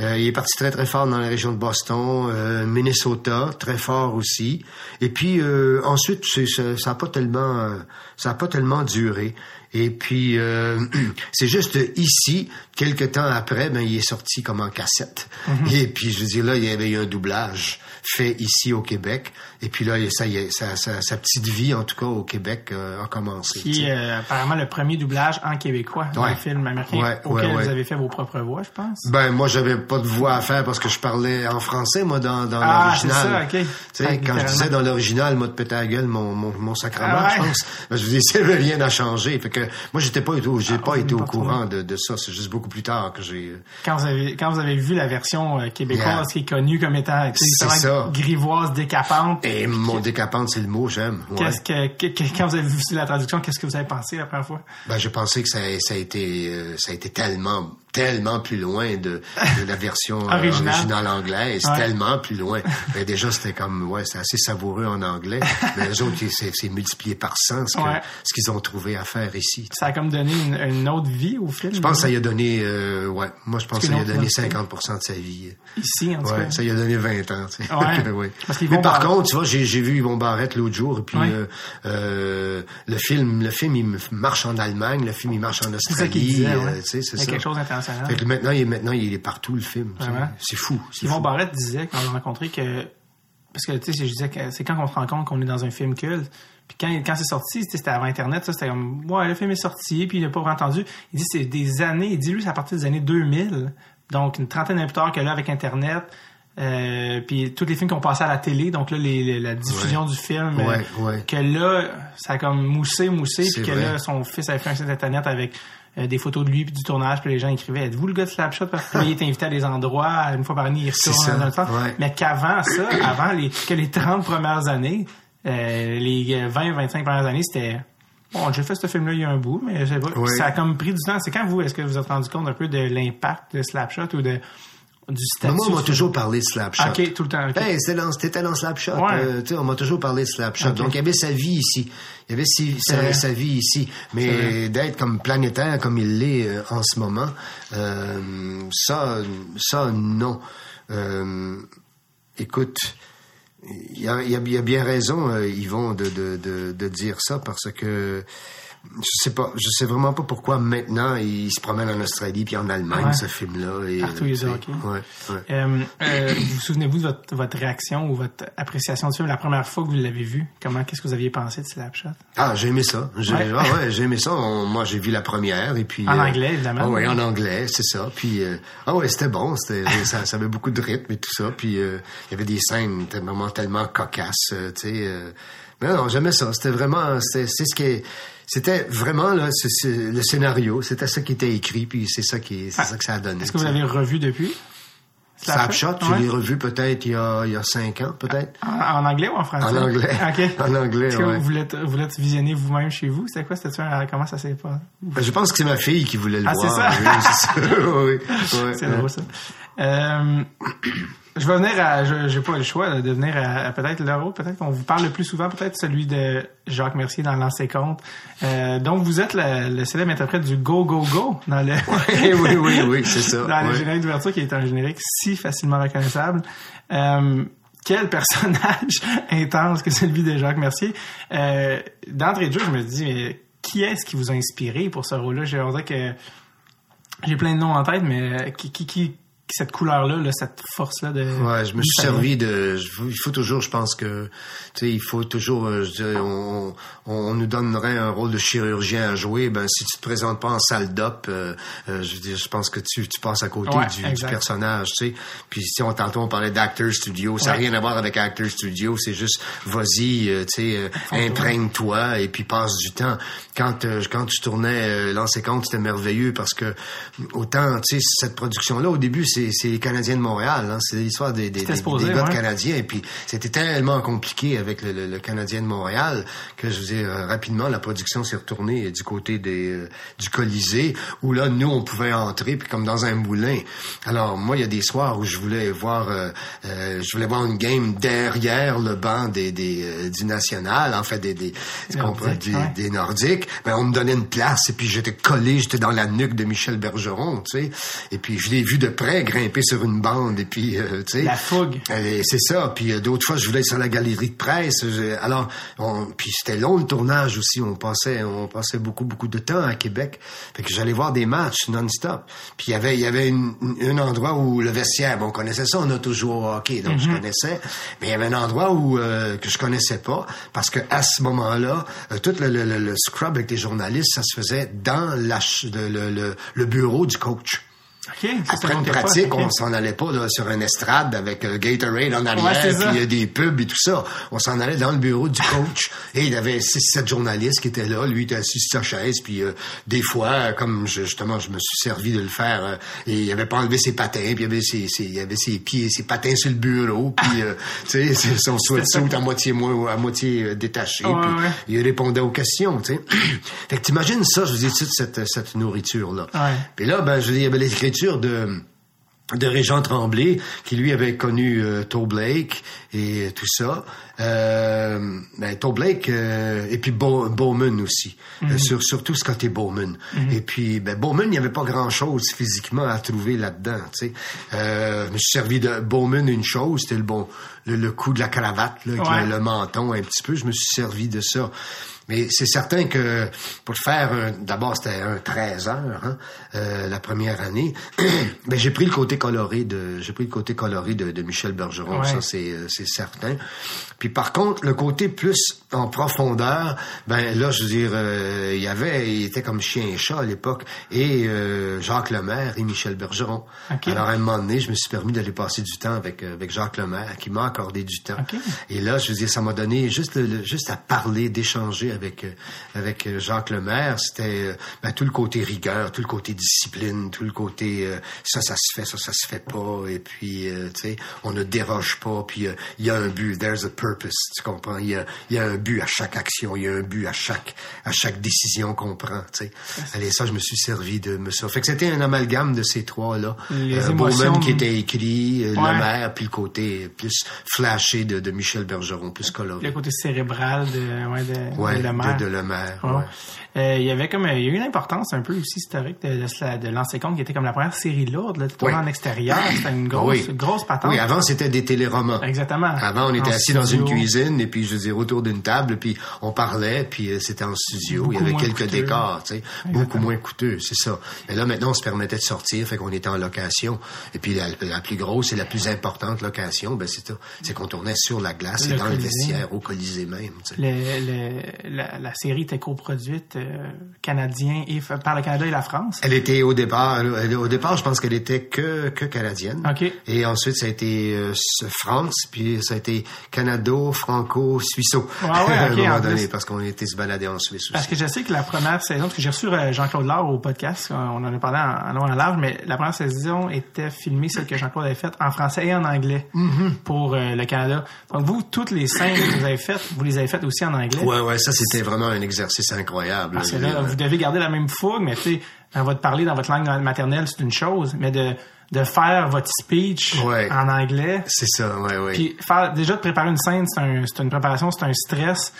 il est parti très très fort dans la région de Boston Minnesota très fort aussi et puis ensuite ça ça a pas tellement ça a pas tellement duré et puis euh, c'est juste ici quelques temps après ben il est sorti comme en cassette. Et puis je veux dire là il y avait eu un doublage fait ici au Québec et puis là ça y est sa, sa, sa petite vie en tout cas au Québec euh, a commencé Qui est euh, apparemment le premier doublage en québécois d'un Ouais. film américain Ouais, auquel ouais, vous avez fait vos propres voix, je pense. Ben moi j'avais pas de voix à faire parce que je parlais en français moi dans, dans Ah, c'est l'original. ça, ok. Tu sais Ouais, quand je disais dans l'original moi de péter la gueule mon mon, mon sacrement Ah ouais? je pense. Ben, je vous dis ça avait rien à changer. Fait que moi j'étais pas j'ai Ah, pas été au courant de, de ça, c'est juste beaucoup plus tard que j'ai euh, Quand vous avez quand vous avez vu la version québécoise Yeah. qui est connue comme étant C'est ça. grivoise, décapante, et mon décapante c'est le mot j'aime. Ouais. qu'est-ce que, que- quand vous avez vu la traduction, qu'est-ce que vous avez pensé la première fois? Ben, je pensais que ça, ça a été, euh, ça a été tellement, tellement plus loin de, de la version euh, Originale. anglaise, Ouais. tellement plus loin. Mais déjà, c'était comme, ouais, c'est assez savoureux en anglais. Mais les autres, c'est, multiplié par 100 ce, Ouais. qu'ils ont trouvé à faire ici. Ça a comme donné une, une autre vie au film. Je pense que ça y a donné, euh, ouais, moi je pense que ça y a donné moitié. 50% de sa vie. Ici, en tout Ouais, cas. ça y a donné 20 ans. Tu sais. Ouais. Oui. Parce qu'ils Mais par- contre, tu vois, j'ai, j'ai vu Yvon Barrette l'autre jour, et puis Ouais. euh, euh, le film, le film, il marche en Allemagne, le film, il marche en C'est ça qu'il Australie. disait, euh, ouais. c'est ça. quelque chose d'international. Fait que maintenant, il est, maintenant, il est partout, le film. C'est fou. C'est Yvon fou. Barrette disait quand on l'a rencontré que parce que tu sais je disais que c'est quand on se rend compte qu'on est dans un film culte puis quand, quand c'est sorti c'était avant internet ça c'était comme ouais le film est sorti puis il n'a pas entendu il dit c'est des années il dit lui c'est à partir des années 2000 donc une trentaine d'années plus tard que là avec internet euh, puis tous les films qui ont passé à la télé donc là les, les- la diffusion du film euh, Ouais, ouais. que là ça a comme moussé moussé puis que vrai. là son fils avait fait un site internet avec euh, des photos de lui puis du tournage puis les gens écrivaient êtes-vous le gars de Slapshot? Parce que là, il est invité à des endroits une fois par année il retourne dans le temps ouais. mais qu'avant ça avant les que les 30 premières années euh, les 20 25 premières années c'était Bon, j'ai fait ce film-là il y a un bout, mais je sais pas. Ouais. ça a comme pris du temps. C'est quand vous, est-ce que vous vous êtes rendu compte un peu de l'impact de Slapshot ou de, du statut? Moi, on m'a toujours parlé de Slapshot. Ok, tout le temps. ok. Hey, c'était dans, c'était dans Slapshot. Ouais. euh, tu sais, on m'a toujours parlé de Slapshot. Ok. Donc, il y avait sa vie ici. Il y avait si- sa, sa vie ici. Mais d'être comme planétaire comme il l'est euh, en ce moment, euh, ça, ça, non. Euh, écoute, il y a, il y a- il y a bien raison, euh, Yvon, de, de, de, de dire ça parce que je sais pas, je sais vraiment pas pourquoi maintenant il se promène en Australie puis en Allemagne Ouais. ce film-là. Et, Partout, il est tu sais, hockey. Ouais, ouais. Euh, euh, vous vous souvenez-vous de votre, votre réaction ou votre appréciation du film? La première fois que vous l'avez vu? Comment, qu'est-ce que vous aviez pensé de Slapshot? Ah, j'ai aimé ça. J'ai, Ouais. ah ouais, j'ai aimé ça. On- moi, j'ai vu la première et puis. En euh, anglais, évidemment. Ah ouais, en anglais, c'est ça. Puis ah ouais, c'était bon. C'était, ça, ça avait beaucoup de rythme et tout ça. Puis il y avait des scènes tellement, tellement cocasses, euh, tu sais. euh. mais non, j'aimais ça. C'était vraiment, c'était, c'est ce qui, est- c'était vraiment là, le scénario. C'était ça qui était écrit. Puis c'est ça qui, c'est Ah, ça que ça a donné. Est-ce que vous l'avez revu depuis? Slapshot, je Ouais. l'ai revu peut-être il y a, il y a cinq ans, peut-être. En, en anglais ou en français? En anglais. OK. En anglais, Est-ce que ouais. vous l'êtes, vous visionné vous-même chez vous? C'était quoi? C'était comment ça s'est passé? Ben, Je pense que c'est ma fille qui voulait le Ah, c'est voir. ça? Oui, c'est ça. oui, oui. C'est Ouais. drôle, ça. Euh, je vais venir à, je- j'ai pas le choix là, de venir à, à peut-être le rôle, peut-être qu'on vous parle le plus souvent, peut-être celui de Jacques Mercier dans Lancer Compte. Euh, donc vous êtes le, le célèbre interprète du Go Go Go dans le, oui, oui, oui, c'est ça. dans le générique d'ouverture qui est un générique si facilement reconnaissable. Euh, quel personnage intense que celui de Jacques Mercier. Euh, D'entrée de jeu, je me dis, mais qui est-ce qui vous a inspiré pour ce rôle-là? J'ai l'impression que j'ai plein de noms en tête, mais euh, qui, qui, qui cette couleur-là, là, cette force-là de. Ouais, je me suis servi de. Il faut toujours, je pense que, tu sais, il faut toujours, euh, je dirais, on, on, nous donnerait un rôle de chirurgien à jouer. Ben, si tu te présentes pas en salle d'op, euh, euh, je veux dire, je pense que tu, tu passes à côté Ouais, du, du personnage, tu sais. Puis si on tantôt on parlait d'acteur studio, ça n'a Ouais. rien à voir avec acteur studio, c'est juste, vas-y, euh, tu sais, imprègne-toi et puis passe du temps. Quand quand tu tournais euh, Lancer compte, c'était merveilleux parce que autant, tu sais, cette production-là au début, c'est c'est les Canadiens de Montréal, hein, c'est l'histoire des des, C'était des, supposé, des gars de. Canadiens et puis c'était tellement compliqué avec le, le, le Canadien de Montréal que je veux dire euh, rapidement la production s'est retournée du côté des euh, du Colisée où là nous on pouvait entrer puis comme dans un moulin. Alors moi il y a des soirs où je voulais voir euh, euh, je voulais voir une game derrière le banc des, des euh, du national en fait des ouais. des Nordiques, ben on me donnait une place et puis j'étais collé, j'étais dans la nuque de Michel Bergeron, tu sais. Et puis je l'ai vu de près grimper sur une bande et puis euh, tu sais. La fougue. C'est ça. Puis euh, d'autres fois, je voulais être sur la galerie de presse. Je- alors, on- puis c'était long le tournage aussi. On passait, on passait beaucoup, beaucoup de temps à Québec. Fait que j'allais voir des matchs non-stop. Puis il y avait, il y avait une- un endroit où le vestiaire, bon, on connaissait ça. On a toujours au hockey, donc je connaissais. Mais il y avait un endroit où euh, que je connaissais pas parce que à ce moment-là, euh, tout le, le- le- le scrub avec les journalistes, ça se faisait dans la le- le bureau du coach. OK. ça, c'est Après une une pratique, OK. on s'en allait pas là, sur un estrade avec euh, Gatorade en arrière, c'est ça. puis euh, des pubs et tout ça. On s'en allait dans le bureau du coach et il y avait six, sept journalistes qui étaient là. Lui était assis sur sa chaise, puis euh, des fois, euh, comme je- justement, je me suis servi de le faire, et il avait pas enlevé ses patins, puis il avait ses, ses- il avait ses pieds, ses patins sur le bureau, puis tu sais, son sweatsuit à moitié moins, à moitié détaché, puis ouais. il répondait aux questions, tu sais. fait que t'imagines ça, je vous dis toute cette, cette nourriture là. Puis là, ben, je dire, il y avait l'écriture de de Régent Tremblay, qui lui avait connu euh, Toe Blake et tout ça. Euh, ben, Toe Blake euh, et puis Bow- Bowman aussi. Euh, sur, surtout Scotty Bowman. Et puis, ben, Bowman, il n'y avait pas grand-chose physiquement à trouver là-dedans. Euh, je me suis servi de Bowman une chose, c'était le bon le, le coup de la cravate, là, avec Ouais. le, le menton un petit peu. Je me suis servi de ça. Mais c'est certain que pour faire, un- d'abord c'était un 13 heures, hein, euh, la première année. ben, j'ai pris le côté coloré de, j'ai pris le côté coloré de, de Michel Bergeron, Ouais. ça c'est, euh, c'est certain. Puis par contre, le côté plus en profondeur, ben là, je veux dire, euh, il y avait, il était comme chien et chat à l'époque, et euh, Jacques Lemaire et Michel Bergeron. Ok. Alors à un moment donné, je me suis permis d'aller passer du temps avec euh, avec Jacques Lemaire, qui m'a accordé du temps. Ok. Et là, je veux dire, ça m'a donné juste le- juste à parler, d'échanger avec euh, avec euh, Jacques Lemaire. C'était euh, ben, tout le côté rigueur, tout le côté discipline, tout le côté euh, ça, ça se fait, ça, ça se fait pas. Et puis, euh, tu sais, on ne déroge pas. Puis euh, il y a un but. There's a purpose. Tu comprends? Il y a il y a un but à chaque action. Il y a un but à chaque à chaque décision qu'on prend. Tu sais. Allez, ça, je me suis servi de me ça. Fait que c'était un amalgame de ces trois là. Les émotions qui était écrit, Ouais. Lemaire, puis le côté plus flashé de, de Michel Bergeron, plus coloré. Le côté cérébral de, ouais, de, Ouais, de Lemaire. de, de Lemaire. Ouais. ouais. Euh, il y avait comme, euh, il y a eu une importance un peu aussi historique de, de, de qui était comme la première série lourde, là, tournée en extérieur, c'était une grosse, oui. grosse patente. Oui, avant, c'était des téléromans. Exactement. Avant, on était En assis dans une cuisine, et puis, je veux dire, autour d'une table, puis on parlait, puis euh, c'était en studio. Beaucoup il y avait quelques coûteux. décors, tu sais. Beaucoup moins coûteux, c'est ça. Mais là, maintenant, on se permettait de sortir, fait qu'on était en location. Et puis, la, la plus grosse et la plus importante location, ben, c'est ça. C'est qu'on tournait sur la glace Le et dans le Colisée. vestiaire, au Colisée même, tu sais. Le, le- la, la série était coproduite euh, canadien et par le Canada et la France. Elle était au départ, elle- au départ, je pense qu'elle était que, que canadienne. OK. Et ensuite, ça a été euh, France, puis ça a été Canado, Franco, Suisseau. Ah ouais, à un moment en donné, plus. parce qu'on était se balader en Suisse aussi. Parce que je sais que la première saison, parce que j'ai reçu euh, Jean-Claude Laure au podcast, on en a parlé en, long et en large, mais la première saison était filmée, celle que Jean-Claude avait faite, en français et en anglais Mm-hmm. pour euh, le Canada. Donc vous, toutes les scènes que vous avez faites, vous les avez faites aussi en anglais? Ouais, ouais, ça c'était vraiment un exercice incroyable. Là, vous devez garder la même fougue, mais tu sais, votre parler dans votre langue maternelle, c'est une chose, mais de, de faire votre speech Ouais. en anglais, C'est ça, ouais, ouais. puis faire, déjà de préparer une scène, c'est un, c'est une préparation, c'est un stress.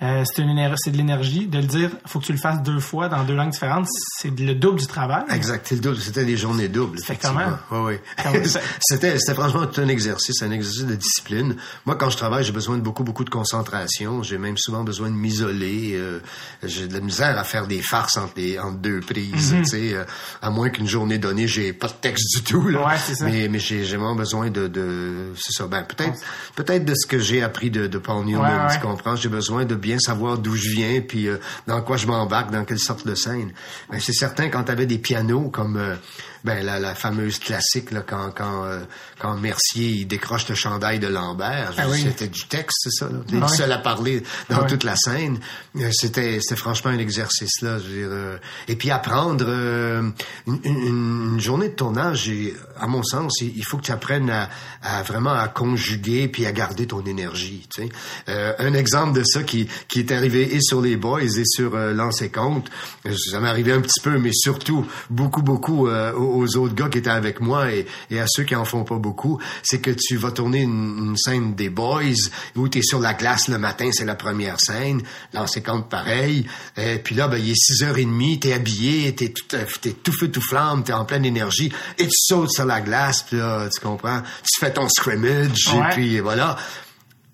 Euh, c'est une éner- c'est de l'énergie de le dire faut que tu le fasses deux fois dans deux langues différentes c'est le double du travail Exact, c'est le double. C'était des journées doubles, effectivement. ouais. Comment ça- c'était, c'était franchement tout un exercice, un exercice de discipline. Moi, quand je travaille, j'ai besoin de beaucoup, beaucoup de concentration. J'ai même souvent besoin de m'isoler. Euh, j'ai de la misère à faire des farces entre, les, entre deux prises, Mhm. tu sais. euh, à moins qu'une journée donnée, j'ai pas de texte du tout, là. Ouais, c'est ça. Mais, mais j'ai, j'ai vraiment besoin de, de c'est ça. Ben, peut-être, peut-être de ce que j'ai appris de, de Paul Newman, Ouais, ouais. tu comprends? J'ai besoin de bien savoir d'où je viens, puis euh, dans quoi je m'embarque, dans quelle sorte de scène. Ben, c'est certain, quand tu des pianos comme euh, ben, la, la fameuse classique, là, quand, quand, euh, quand Mercier il décroche le chandail de Lambert, Ah oui. c'était du texte, c'est ça. Il Ah oui. seul à parler dans Ouais. toute la scène. Euh, C'était, c'était franchement un exercice là. Je veux dire, euh, et puis apprendre euh, une, une- une journée de tournage, à mon sens, il il faut que tu apprennes à, à vraiment à conjuguer puis à garder ton énergie. Tu sais. Euh, un exemple de ça qui, qui est arrivé et sur les boys et sur euh, Lancer Compte, ça m'est arrivé un petit peu, mais surtout beaucoup beaucoup euh, aux autres gars qui étaient avec moi et, et à ceux qui en font pas beaucoup, c'est que tu vas tourner une, une scène des boys où tu es sur la glace le matin, c'est la première scène, Lancer Compte pareil, et puis là ben il est 6h30, t'es habillé, t'es tout euh, t'es tout feu tout flamme, t'es en pleine énergie et tu sautes sur la glace, puis là tu comprends, tu fais ton scrimmage Ouais. et puis voilà.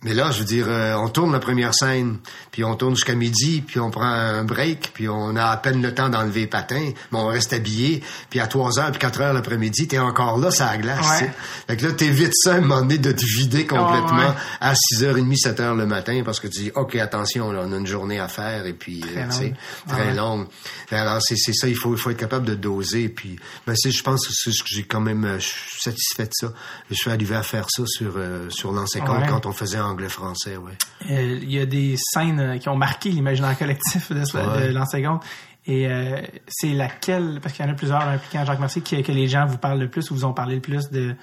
Mais là, je veux dire, euh, on tourne la première scène, puis on tourne jusqu'à midi, puis on prend un break, puis on a à peine le temps d'enlever les patins, mais on reste habillé, puis à 3 heures, puis 4 heures l'après-midi, t'es encore là, ça glace, Ouais. Fait que là, t'évites ça à un moment donné de te vider complètement Ouais, ouais. à 6h30, 7h le matin, parce que tu dis, OK, attention, là, on a une journée à faire, et puis, euh, Très longue. très Ouais. longue. Alors, c'est ça, il faut, il faut être capable de doser, puis, ben, je pense que c'est ce que j'ai quand même, euh, je suis satisfait de ça. Je suis arrivé à faire ça sur, euh, sur Ouais. quand on faisait anglais-français, ouais. Euh, Il y a des scènes euh, qui ont marqué l'imaginaire collectif de, Ouais. de l'enseignement. Et euh, c'est laquelle, parce qu'il y en a plusieurs impliquant Jacques Mercier, que, que les gens vous parlent le plus ou vous ont parlé le plus de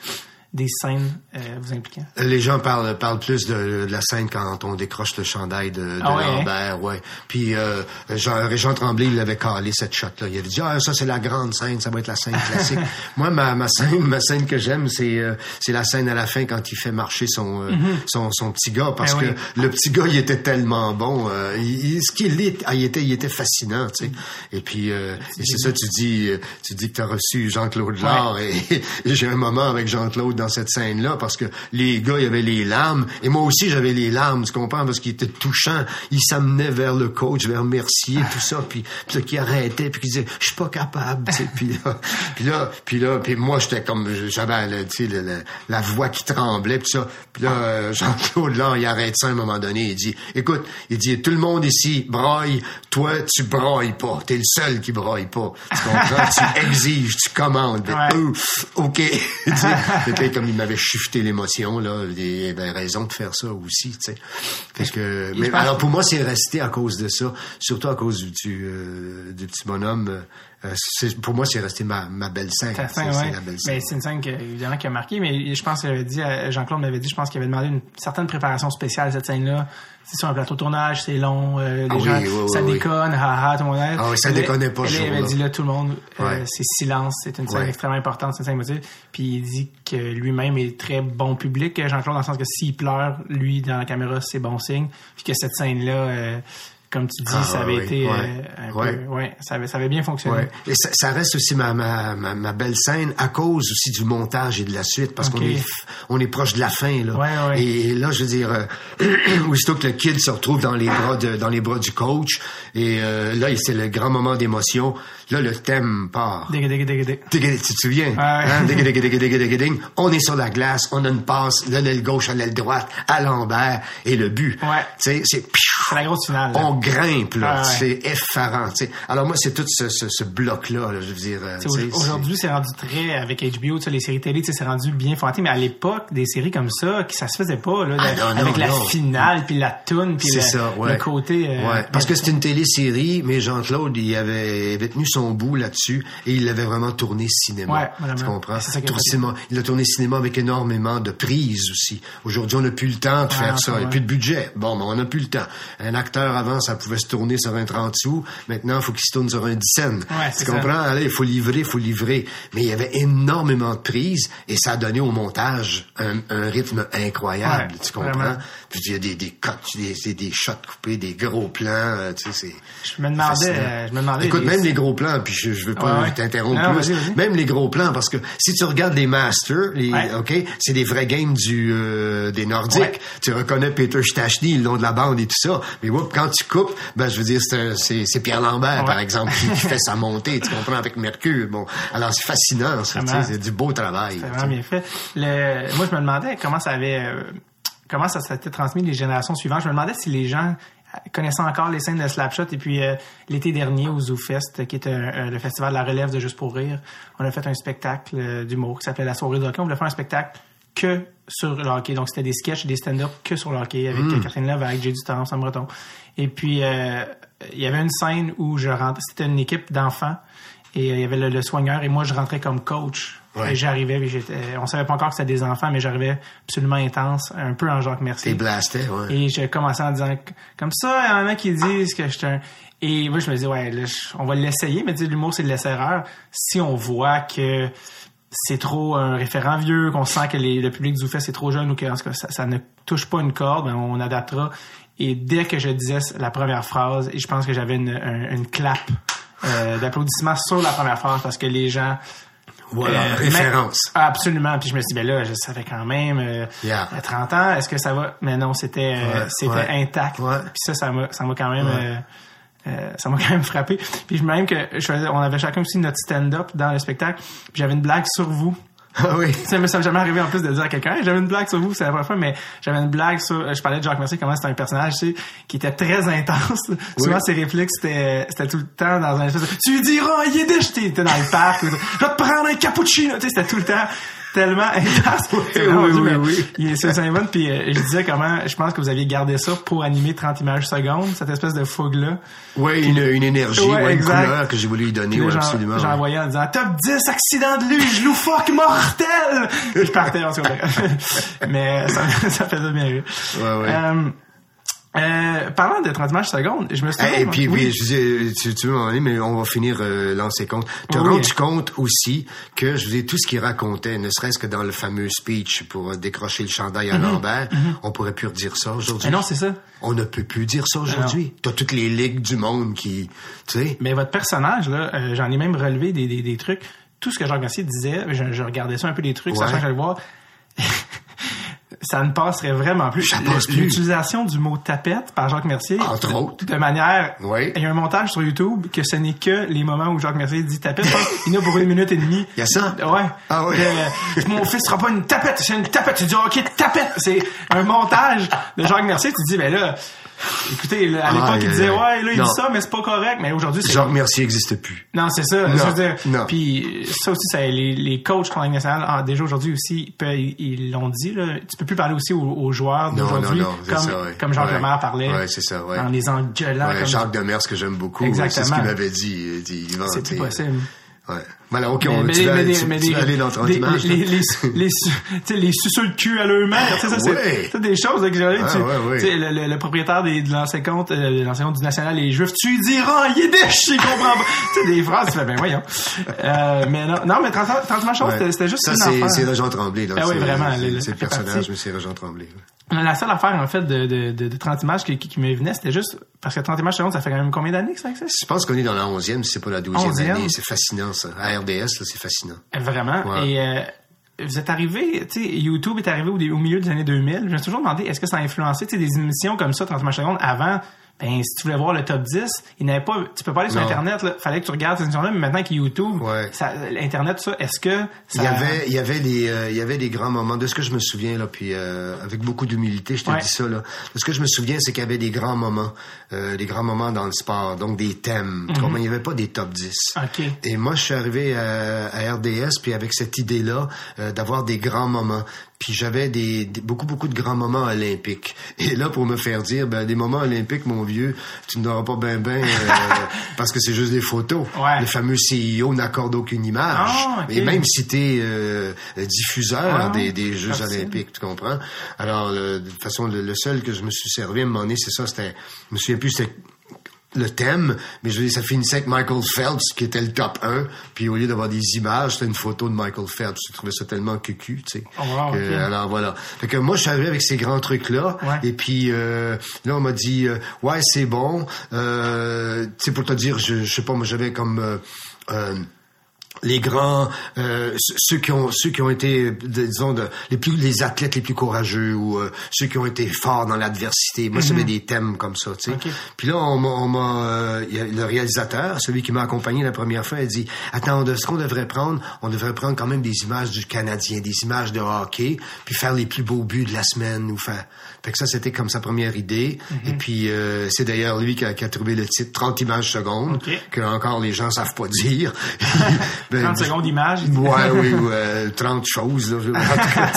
des scènes euh, vous impliquant? Les gens parlent, parlent plus de, de la scène quand on décroche le chandail de, de Ah ouais, Lambert, ouais. Puis euh, Jean, Régent Tremblay, il avait calé cette shot-là. Il avait dit ah ça c'est la grande scène, ça va être la scène classique. Moi ma, ma scène, ma scène que j'aime c'est euh, c'est la scène à la fin quand il fait marcher son euh, son, son petit gars parce Ben que oui. le petit gars il était tellement bon. euh, il, il- ce qu'il est, ah, il était il était fascinant, tu sais. Et puis euh, et c'est ça tu dis tu dis que tu as reçu Jean-Claude Lard et, et j'ai un moment avec Jean-Claude dans cette scène là parce que les gars, il y avait les larmes. Et moi aussi, j'avais les larmes, tu comprends? Parce qu'il était touchant. Il s'amenait vers le coach, vers Mercier, tout ça. Puis, puis qui arrêtait, puis qui disait, je suis pas capable, tu sais. Puis là, puis là, puis là, puis moi, j'étais comme, j'avais, tu sais, la voix qui tremblait, puis ça. Puis là, euh, Jean-Claude, là, il arrête ça à un moment donné. Il dit, écoute, il dit, tout le monde ici braille. Toi, tu brailles pas. T'es le seul qui braille pas. Tu comprends? tu exiges, tu commandes. Ouais. Ouf, OK. sais, comme il m'avait shifté l'émotion, là, il avait raison de faire ça aussi, tu sais. Fait que, mais alors pour moi, c'est resté à cause de ça, surtout à cause du, euh, du petit bonhomme. Euh, c'est- pour moi, c'est resté ma, ma belle scène. C'est ouais. une scène que, évidemment qui a marqué, mais je pense qu'il avait dit, Jean-Claude m'avait dit, je pense qu'il avait demandé une certaine préparation spéciale à cette scène-là. C'est sur un plateau de tournage, c'est long, euh, les Ah gens, oui, oui, ça oui. déconne, haha, tout le monde. Ah oui, ça déconnait pas là, Il avait dit là, tout le monde, euh, c'est silence, c'est une scène Ouais. extrêmement importante, c'est une scène émotive. Puis il dit que lui-même est très bon public, Jean-Claude, dans le sens que s'il pleure, lui, dans la caméra, c'est bon signe. Puis que cette scène-là, euh, comme tu dis, Ah, ça avait oui, été ouais. euh, un Ouais. peu, ouais, ça avait, ça avait bien fonctionné. Ouais. Et ça, ça reste aussi ma, ma, ma, ma belle scène à cause aussi du montage et de la suite parce qu'on est on est proche de la fin là. Ouais, ouais. Et là je veux dire euh, aussitôt que le kid se retrouve dans les bras de dans les bras du coach et euh, là c'est le grand moment d'émotion. Là le thème part. Tu te souviens? Hein? On est sur la glace, on a une passe de l'aile gauche à l'aile droite, à Lambert, et le but. Ouais. C'est C'est la grosse finale. là. on grimpe là, Ouais, ouais. c'est effarant. Alors moi c'est tout ce, ce, ce bloc là, je veux dire. euh, Aujourd'hui, c'est rendu très, avec HBO, les séries télé, c'est rendu bien formaté, mais à l'époque, des séries comme ça, ça se faisait pas, là, Ah, non, non, avec la finale, puis la toune, puis le, ça, ouais. le côté... euh, Ouais, parce que c'était une télésérie, mais Jean-Claude, il avait, il avait tenu son bout là-dessus et il l'avait vraiment tourné cinéma. Ouais. Tu comprends? Ça cinéma. Il a tourné cinéma avec énormément de prises aussi. Aujourd'hui, on n'a plus le temps de Ouais, faire ça. ouais. Et plus de budget. Bon, mais on n'a plus le temps. Un acteur, avant, ça pouvait se tourner sur un 30 sous. Maintenant, il faut qu'il se tourne sur un 10 cents. tu comprends? Allez, il faut livrer, il faut livrer. Mais il y avait énormément de prises et ça a donné au montage un, un rythme incroyable. Ouais, tu comprends? vraiment. Puis il y a des, des cuts, des, shots coupés, des gros plans. euh, tu sais. Je me demandais, euh, je me demandais... Écoute, les- même les gros plans, puis je, je veux pas Ouais, ouais. t'interrompre plus, même les gros plans, parce que si tu regardes les Masters, les, Ouais. ok, c'est des vrais games du euh, des Nordiques. Ouais. Tu reconnais Peter Stachny, le nom de la bande et tout ça. Mais whoop, quand tu coupes, ben je veux dire, c'est Pierre Lambert, par exemple, qui, qui fait sa montée. Tu comprends avec Mercure. Bon, alors c'est fascinant, c'est du beau travail. C'est vraiment bien fait. Le, moi, je me demandais comment ça avait, euh, comment ça s'était transmis les générations suivantes. Je me demandais si les gens euh, connaissaient encore les scènes de Slapshot. Et puis, euh, l'été dernier, au ZooFest, qui était un- un- le festival de la relève de Juste pour rire, on a fait un spectacle euh, d'humour qui s'appelait La soirée de hockey. On voulait faire un spectacle que sur le hockey. Donc, c'était des sketchs et des stand-up que sur le hockey avec euh, Catherine Levac, J.D. Torrance, Sam Breton. Et puis, euh, il y avait une scène où je rentrais, c'était une équipe d'enfants et euh, il y avait le, le soigneur et moi, je rentrais comme coach. Ouais. Et j'arrivais, j'étais, on savait pas encore que c'était des enfants, mais j'arrivais absolument intense, un peu en Jacques T'es Mercier. blasté, ouais. Et j'ai commencé en disant, comme ça, il y en a qui disent que je suis un... Et moi, je me dis, ouais, là, on va l'essayer, mais l'humour, c'est de laisser-erreur. Si on voit que c'est trop un référent vieux, qu'on sent que les- le public du fait c'est trop jeune ou que en tout cas, ça, ça ne touche pas une corde, ben, on adaptera. Et dès que je disais la première phrase, et je pense que j'avais une, un- une clap euh, d'applaudissements sur la première phrase parce que les gens Voilà, Euh, référence. mais- absolument. Puis je me suis dit, ben là, je savais quand même, euh, Yeah. à 30 ans, est-ce que ça va? Mais non, c'était euh, Ouais, c'était ouais. intact. Ouais. Puis ça, ça m'a ça m'a quand même... Ça m'a quand même frappé. Puis je même que je faisais- on avait chacun aussi notre stand-up dans le spectacle. Puis j'avais une blague sur vous. Ah oui. Ça ça m'est jamais arrivé en plus de dire à quelqu'un Hey, j'avais une blague sur vous, c'est la première fois, mais j'avais une blague sur. euh, Je parlais de Jacques Mercier, comment c'était un personnage, tu sais, qui était très intense. Souvent ses répliques c'était c'était tout le temps dans un espèce de Tu lui diras en yiddish, tu étais dans le parc, ou, je vais te prendre un cappuccino, tu sais, c'était tout le temps tellement intense. Oui, oui, oui. il est sur Saint-Yvonne, puis euh, je disais comment je pense que vous aviez gardé ça pour animer 30 images secondes, cette espèce de fougue-là. Oui, une, une énergie, Ouais, ouais, une couleur que j'ai voulu lui donner, ouais, j'en- absolument. Ouais. envoyé en disant top 10 accident de luge loufoque mortel. Je partais en tout cas. Mais ça, ça faisait bien rire. Ouais, ouais. Euh, euh, parlant de 30 images secondes, je me suis Et puis, oui. puis, je disais, tu, tu veux m'en aller, mais on va finir euh, lancer compte. Te Oui. rends-tu compte aussi que je disais tout ce qu'il racontait, ne serait-ce que dans le fameux speech pour euh, décrocher le chandail à Lambert, on pourrait plus redire ça aujourd'hui. Mhm. non, c'est ça. On ne peut plus dire ça aujourd'hui. T'as toutes les ligues du monde qui, tu sais. Mais votre personnage, là, euh, j'en ai même relevé des, des, des trucs. Tout ce que Jacques Mercier disait, je, je regardais ça un peu des trucs, Ouais. sachant que j'allais voir. Ça ne passerait vraiment plus. L'utilisation du mot tapette par Jacques Mercier. Entre autres. De manière. Oui. Il y a un montage sur YouTube que ce n'est que les moments où Jacques Mercier dit tapette. Qu'il y en a pour une minute et demie. Il y a ça? Ouais. Ah oui. Que, mon fils sera pas une tapette, c'est une tapette. Tu dis, OK, tapette. C'est un montage de Jacques Mercier. Tu dis, ben là, écoutez, à l'époque, Aïe, il aïe, disait, aïe. ouais, là, il Non. dit ça, mais c'est pas correct. Mais aujourd'hui, c'est Jacques Mercier n'existe plus. non, c'est ça. Non, je veux dire. Puis ça aussi, ça, les, les coachs en Ligue nationale, ah, déjà aujourd'hui aussi, ils ils l'ont dit. Là, tu peux plus parler aussi aux, aux joueurs d'aujourd'hui, non, non, c'est comme, ça, ouais. comme Jacques Ouais. Lemaire parlait, Ouais, c'est ça, ouais. en les engueulant. Ouais, comme... Jacques Demers, que j'aime beaucoup, Exactement. c'est ce qu'il m'avait dit. Dit, C'est possible. Ouais. Voilà, ok, Mais- on, mais tu des- vas, mais tu- mais tu vas aller dans 30 des- images. Les, là? les, les, les, les suceux de cul à leur mère, tu sais, ça, c'est Ouais. des choses là, que j'avais. Ah, tu ouais, ouais. le, le, le propriétaire des, de l'ancien compte, euh, compte du National, les Juifs, tu diras en yiddish, il comprend pas. tu sais, des phrases, tu fais, ben voyons. Euh, mais non, non, mais 30, 30 images, Ouais. c'était juste Ça, une c'est, Roger Tremblay. là. Ah oui, C'est- vraiment, c'est- le- personnage, mais c'est Roger Tremblay. La seule affaire, en fait, de, de, de, de 30 images qui, qui, qui me venait, c'était juste, parce que 30 images secondes, ça fait quand même combien d'années que ça existe? Je pense qu'on est dans la 11e, si c'est pas la 12e 11e. année. C'est fascinant, ça. À RDS, c'est fascinant. Vraiment. Ouais. Et euh, vous êtes arrivé, tu sais, YouTube est arrivé au, milieu des années 2000. Je me suis toujours demandé, est-ce que ça a influencé, tu sais, des émissions comme ça, 30 images secondes, avant, ben, si tu voulais voir le top 10, il n'avait pas, tu peux pas aller sur Non. Internet, là. Fallait que tu regardes cette émission-là, mais maintenant avec YouTube, Ouais. ça, l'Internet, ça, est-ce que ça... Il y avait, il y avait des, euh, il y avait des grands moments. De ce que je me souviens là, puis euh, avec beaucoup d'humilité, je te Ouais. dis ça là. De ce que je me souviens, c'est qu'il y avait des grands moments, euh, des grands moments dans le sport, donc des thèmes. Comprends? Il n'y avait pas des top 10. OK. Et moi, je suis arrivé à, à RDS, puis avec cette idée-là d'avoir des grands moments. Puis j'avais des, des- beaucoup, beaucoup de grands moments olympiques. Et là, pour me faire dire, ben, des moments olympiques, mon vieux, tu n'auras pas ben ben, euh, parce que c'est juste des photos. Ouais. Le fameux CIO n'accorde aucune image. Ah. Et même si t'es euh, diffuseur Ah, des, des Jeux olympiques, tu comprends? Alors, euh, de toute façon, le, le seul que je me suis servi à un moment donné, c'est ça, c'était, je me souviens plus, c'était le thème, mais je veux dire, ça finissait avec Michael Phelps, qui était le top 1, puis au lieu d'avoir des images, c'était une photo de Michael Phelps. Je trouvais ça tellement cucu, tu sais. Oh, wow. Alors voilà. Fait que moi, je suis arrivé avec ces grands trucs-là, Ouais. et puis euh, là, on m'a dit, euh, ouais, c'est bon. Euh, tu sais, pour te dire, je, je sais pas, moi, j'avais comme... les grands euh, ceux- qui ont ceux qui ont été disons de, les plus les athlètes les plus courageux ou euh, ceux qui ont été forts dans l'adversité. Moi j'avais des thèmes comme ça tu sais. Puis là on m'a on m'a euh, a le réalisateur celui qui m'a accompagné la première fois il dit attends de ce qu'on devrait prendre on devrait prendre quand même des images du Canadien des images de hockey puis faire les plus beaux buts de la semaine ou faire fait que ça c'était comme sa première idée et puis euh, c'est d'ailleurs lui qui a, qui a trouvé le titre 30 images secondes Ok. que encore les gens savent pas dire Ben, 30 secondes dit. Ouais, oui, ouais, 30 choses. Là, cas.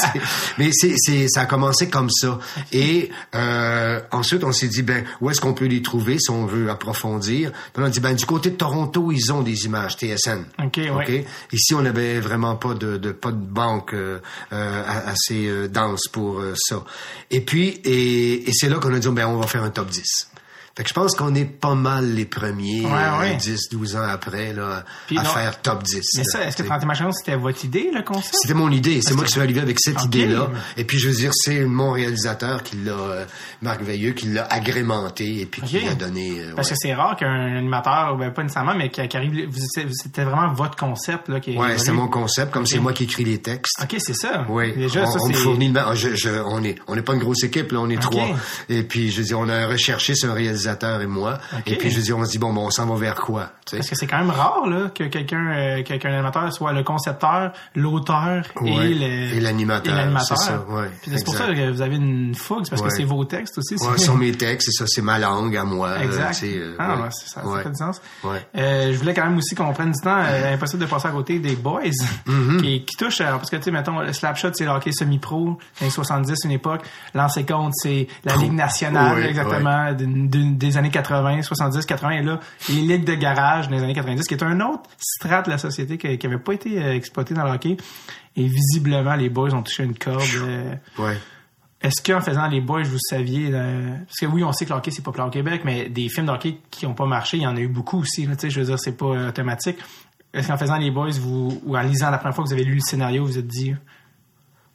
Mais c'est, c'est, ça a commencé comme ça. Et euh, ensuite, on s'est dit, ben, où est-ce qu'on peut les trouver si on veut approfondir? Puis on a dit, ben, du côté de Toronto, ils ont des images TSN. OK, ouais. Ici, on n'avait vraiment pas de, de pas de banque euh, euh, assez euh, dense pour euh, ça. Et puis, et, et c'est là qu'on a dit, ben, on va faire un top 10. Fait que je pense qu'on est pas mal les premiers, Ouais, euh, ouais. 10, 12 ans après, là, Puis à non. faire top 10. Mais ça, est-ce que. 31 machins, c'était votre idée, le concept? C'était mon idée. C'est moi qui suis arrivé avec cette idée-là. Et puis, je veux dire, c'est mon réalisateur qui l'a, euh, Marc Veilleux, qui l'a agrémenté et puis qui l'a donné. euh, Parce ouais. que c'est rare qu'un animateur, ben pas nécessairement, mais qui, arrive, c'était vraiment votre concept, là, qui est Ouais, c'est mon concept. Comme c'est moi qui écris les textes. Ok, c'est ça. Oui, Déjà, on, ça, on me fournit le je, je- on est on n'est pas une grosse équipe là, on est trois. Et puis je veux dire, on a recherché sur un réalisateur et moi. Et puis je dire, on se dit bon, bon on s'en va vers quoi tu Parce que c'est quand même rare, là, que quelqu'un, euh, que- qu'un animateur soit le concepteur, l'auteur Ouais. et le- Et l'animateur, c'est ça, ouais, Puis c'est pour ça que vous avez une fougue, parce Ouais. que c'est vos textes aussi. Ouais, ce sont mes textes, c'est ça, c'est ma langue à moi. euh, Exact. euh, ah, ouais. ça, ça fait du sens. Euh, je voulais quand même aussi qu'on prenne du temps, impossible de passer à côté des boys, Mm-hmm. qui, qui touchent, parce que tu sais, mettons, le Slapshot, c'est le hockey semi-pro, dans les 70, une époque. Lancé compte, c'est la Ligue nationale, exactement, d'une- des années 80, 70, 80, et là, les ligues de garage des années 90, qui est un autre strat de la société qui n'avait pas été euh, exploité dans le hockey. Et visiblement, les boys ont touché une corde. euh, Ouais. est-ce qu'en faisant les boys, vous saviez, euh, parce que oui, on sait que le hockey, c'est populaire au Québec, mais des films de hockey qui n'ont pas marché, il y en a eu beaucoup aussi, là, tu sais, je veux dire, c'est pas automatique. Est-ce qu'en faisant les boys, vous, ou en lisant la première fois que vous avez lu le scénario, vous vous êtes dit,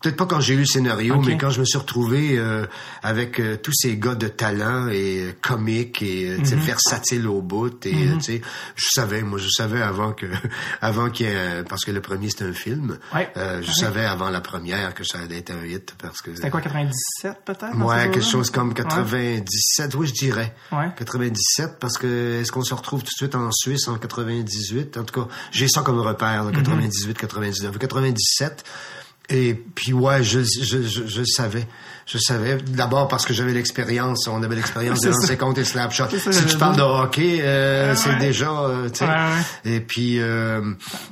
Peut-être pas quand j'ai lu le scénario, mais quand je me suis retrouvé euh, avec euh, tous ces gars de talent et euh, comiques et euh, sais, Mhm. versatiles au bout et euh, tu sais, je savais, moi je savais avant que avant qu'il y ait parce que le premier c'était un film, Ouais. euh, je Ouais. savais avant la première que ça allait être un hit parce que c'était quoi, 97 peut-être? Ouais, quelque chose comme Ouais. 97, oui, je dirais. Ouais. 97, parce que est-ce qu'on se retrouve tout de suite en Suisse en 98? En tout cas, j'ai ça comme repère, Mhm. là, 98, 99. 97. Et puis, ouais, je, je, je, je savais. Je savais. D'abord parce que j'avais l'expérience. On avait l'expérience de lancer compte et slapshot. Si tu parles de hockey, euh, Ouais, c'est ouais. déjà, euh. Ouais. Et puis, euh,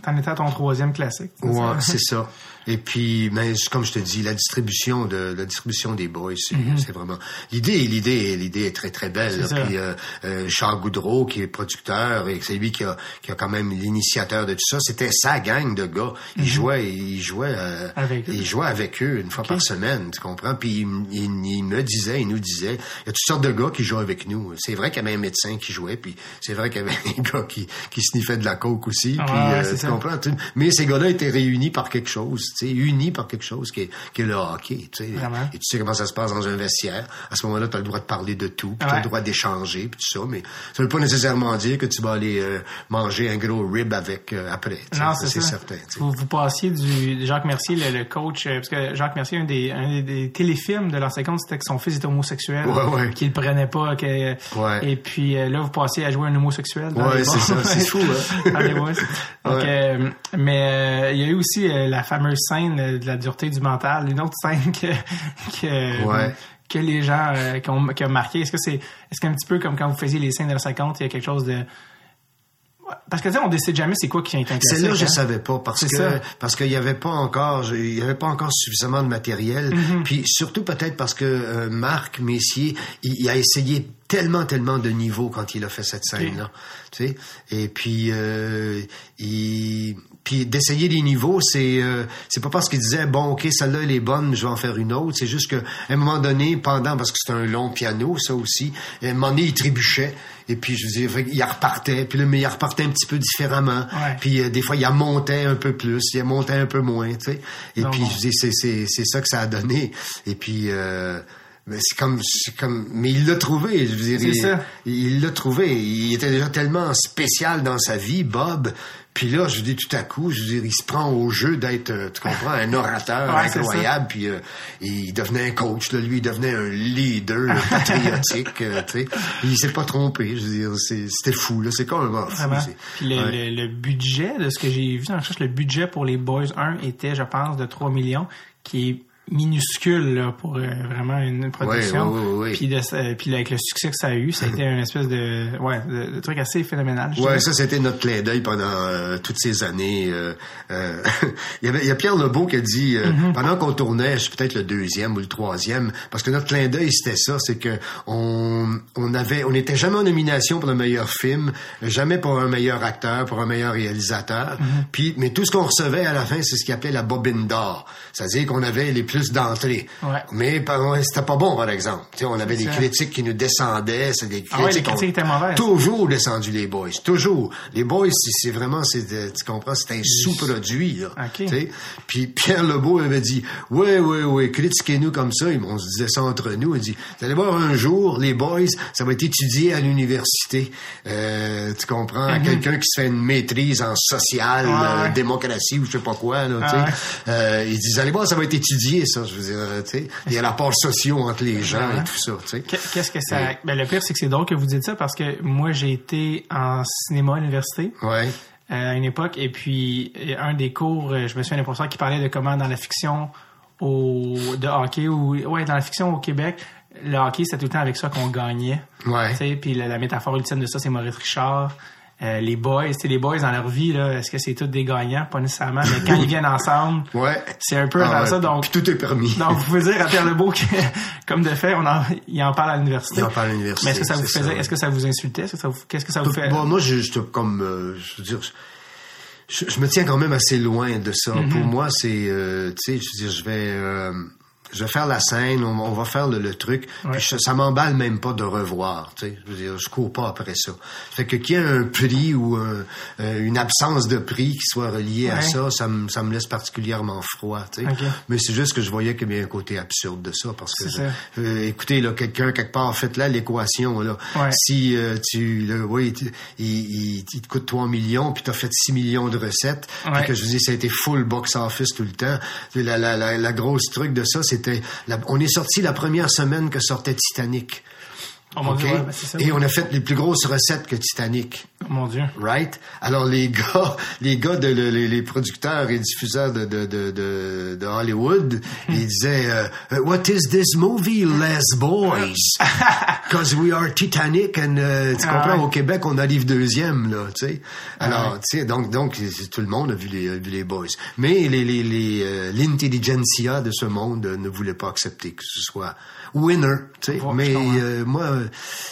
T'en étais à ton troisième classique. Ouais, ça? c'est ça. Et puis, c'est comme je te dis, la distribution de la distribution des boys, c'est c'est vraiment l'idée. L'idée, l'idée est très très belle. Mhm. Là. Puis euh, euh, Charles Goudreau, qui est producteur et c'est lui qui a qui a quand même l'initiateur de tout ça. C'était sa gang de gars. Il jouait, il jouait, euh, Mhm. Avec eux. il jouait avec eux une fois par semaine. Tu comprends? Puis il, il- il me disait, il nous disait, il y a toutes sortes de gars qui jouent avec nous. C'est vrai qu'il y avait un médecin qui jouait, puis c'est vrai qu'il y avait un gars qui qui sniffaient de la coke aussi. Ah puis ouais, euh, tu comprends? Mais ces gars-là étaient réunis par quelque chose, tu sais, unis par quelque chose qui est, qui est le hockey, tu sais. Vraiment. Et tu sais comment ça se passe dans un vestiaire. À ce moment-là, tu as le droit de parler de tout, puis tu as Ouais. le droit d'échanger, puis tout ça, mais ça veut pas nécessairement dire que tu vas aller euh, manger un gros rib avec euh, après. Non, c'est certain. Vous, vous passiez du Jacques Mercier, le, le coach, euh, parce que Jacques Mercier, un des, un des, des téléfilms de l'ancien compte, c'était que son fils était homosexuel, Ouais, ouais. qu'il prenait pas, que, et puis là, vous passiez à jouer un homosexuel. les c'est ça, c'est fou, hein. Donc, mais il y a eu aussi la fameuse scène de la dureté du mental, une autre scène que, que, Ouais. que les gens euh, qui, ont, qui ont marqué. Est-ce que c'est est-ce qu'un petit peu comme quand vous faisiez les scènes de la 50, il y a quelque chose de parce que tu sais, on décide jamais c'est quoi qui est un classique. Celle-là, je hein. savais pas parce C'est que ça. parce qu'il y avait pas encore je- il y avait pas encore suffisamment de matériel. Mm-hmm. Puis surtout peut-être parce que euh, Marc Messier, il, il a essayé tellement tellement de niveaux quand il a fait cette scène-là, tu sais. Et puis euh, il puis d'essayer des niveaux, c'est euh, c'est pas parce qu'il disait bon ok celle-là elle est bonne, je vais en faire une autre. C'est juste que à un moment donné, pendant parce que c'est un long piano ça aussi, à un moment donné il trébuchait et puis je veux dire qu'il repartait, puis là mais il repartait un petit peu différemment. Ouais. Puis euh, des fois il a monté un peu plus, il a monté un peu moins, tu sais. Et Non, puis je c'est c'est c'est ça que ça a donné. Et puis euh, mais c'est comme c'est comme mais il l'a trouvé, je veux dire il- il l'a trouvé. Il était déjà tellement spécial dans sa vie, Bob. Puis là, je veux dire, tout à coup, je veux dire, il se prend au jeu d'être, euh, tu comprends, un orateur Ouais, incroyable. Puis euh, il devenait un coach, là, lui, il devenait un leader là, patriotique. euh, tu sais. Il s'est pas trompé. Je veux dire, c'était fou. là. C'est c'est- Puis le, ouais. le- le budget de ce que j'ai vu dans la recherche, le budget pour les Boys 1 était, je pense, de 3 millions, qui est minuscule là, pour euh, vraiment une production. Ouais, ouais, ouais. Puis, de, euh, puis avec le succès que ça a eu, ça a été une espèce de, ouais, de, de truc assez phénoménal. je Ouais, ça c'était notre clin d'œil pendant euh, toutes ces années. euh, il, y avait, il y a Pierre Lebeau qui a dit euh, Mm-hmm. pendant qu'on tournait, c'est peut-être le deuxième ou le troisième, parce que notre clin d'œil c'était ça, c'est que on on avait, on n'était jamais en nomination pour le meilleur film, jamais pour un meilleur acteur, pour un meilleur réalisateur. Mm-hmm. Puis, mais tout ce qu'on recevait à la fin, c'est ce qu'il appelait la bobine d'or, c'est-à-dire qu'on avait les plus plus d'entrée. Ouais. Mais c'était pas bon, par exemple. Tu sais, on avait des ça. critiques qui nous descendaient. C'est des Ah ouais, les critiques critiques étaient mauvaises. Toujours descendu les boys. Toujours. Les boys, c'est vraiment, euh, tu comprends, c'est un sous-produit, là. Ok. Tu sais. Puis Pierre Lebeau avait dit, ouais, ouais, ouais, critiquez-nous comme ça. On se disait ça entre nous. Il dit, vous allez voir un jour, les boys, ça va être étudié à l'université. Euh, tu comprends? Quelqu'un qui se fait une maîtrise en social, Mhm. Ouais, euh, démocratie ou je sais pas quoi, là, Ah ouais. Euh, il dit, allez voir, ça va être étudié, ça. Je veux dire, euh, tu sais. Il y a rapports sociaux entre les gens et tout ça, tu sais. Qu'est- Qu'est-ce que ça. Ben, le pire, c'est que c'est drôle que vous dites ça parce que moi, j'ai été en cinéma à l'université. Ouais. euh, à une époque. Et puis, euh, un des cours, je me souviens d'un professeur qui parlait de comment dans la fiction au, de hockey, ou ouais, dans la fiction au Québec, le hockey, c'était tout le temps avec ça qu'on gagnait. Ouais. Tu sais, Puis la, la métaphore ultime de ça, c'est Maurice Richard. Euh, les boys, tu sais, les boys dans leur vie, là, est-ce que c'est tous des gagnants? Pas nécessairement, mais quand ils viennent ensemble, Ouais. c'est un peu Ah ça. Donc, Puis tout est permis. donc, vous pouvez dire à Pierre Lebeau que, comme de fait, on en, il en parle à l'université. Il en parle à l'université, Mais est-ce que ça vous c'est faisait, est-ce que ça vous insultait? Est-ce que ça vous, qu'est-ce que ça vous fait? Bon, moi, je, je, comme, euh, je veux dire, je, je me tiens quand même assez loin de ça. Mm-hmm. Pour moi, c'est, euh, tu sais, je veux dire, je vais, euh, je vais faire la scène, on, on va faire le, le truc, Ouais. puis je- ça m'emballe même pas de revoir, tu sais. Je veux dire, je cours pas après ça. Fait que qu'il y ait un prix ou un- euh, une absence de prix qui soit relié à ça, ça me, ça me laisse particulièrement froid, tu sais. Mais c'est juste que je voyais qu'il y avait un côté absurde de ça, parce que, C'est je- euh, écoutez, là, quelqu'un, quelque part, faites là l'équation, là. Ouais. Si euh, tu, le, oui, tu- il, il- il te coûte 3 millions, puis tu as fait 6 millions de recettes, Ouais. puis que je vous dis, ça a été full box-office tout le temps. La, la, la, la grosse truc de ça, on est sorti la première semaine que sortait Titanic. Oh mon OK? Dieu, ouais, ben, ça. Et on a fait les plus grosses recettes que Titanic. Oh mon Dieu. Right? Alors les gars, les gars de le- les, les producteurs et diffuseurs de de de Hollywood, ils disaient euh, What is this movie, Les Boys? Because we are Titanic and euh, tu Ah comprends ouais. au Québec on arrive deuxième là, tu sais. Alors tu sais donc donc tout le monde a vu les vu les Boys, mais les les les euh, l'intelligentsia de ce monde euh, ne voulait pas accepter que ce soit winner, tu sais. Mais euh, moi, euh,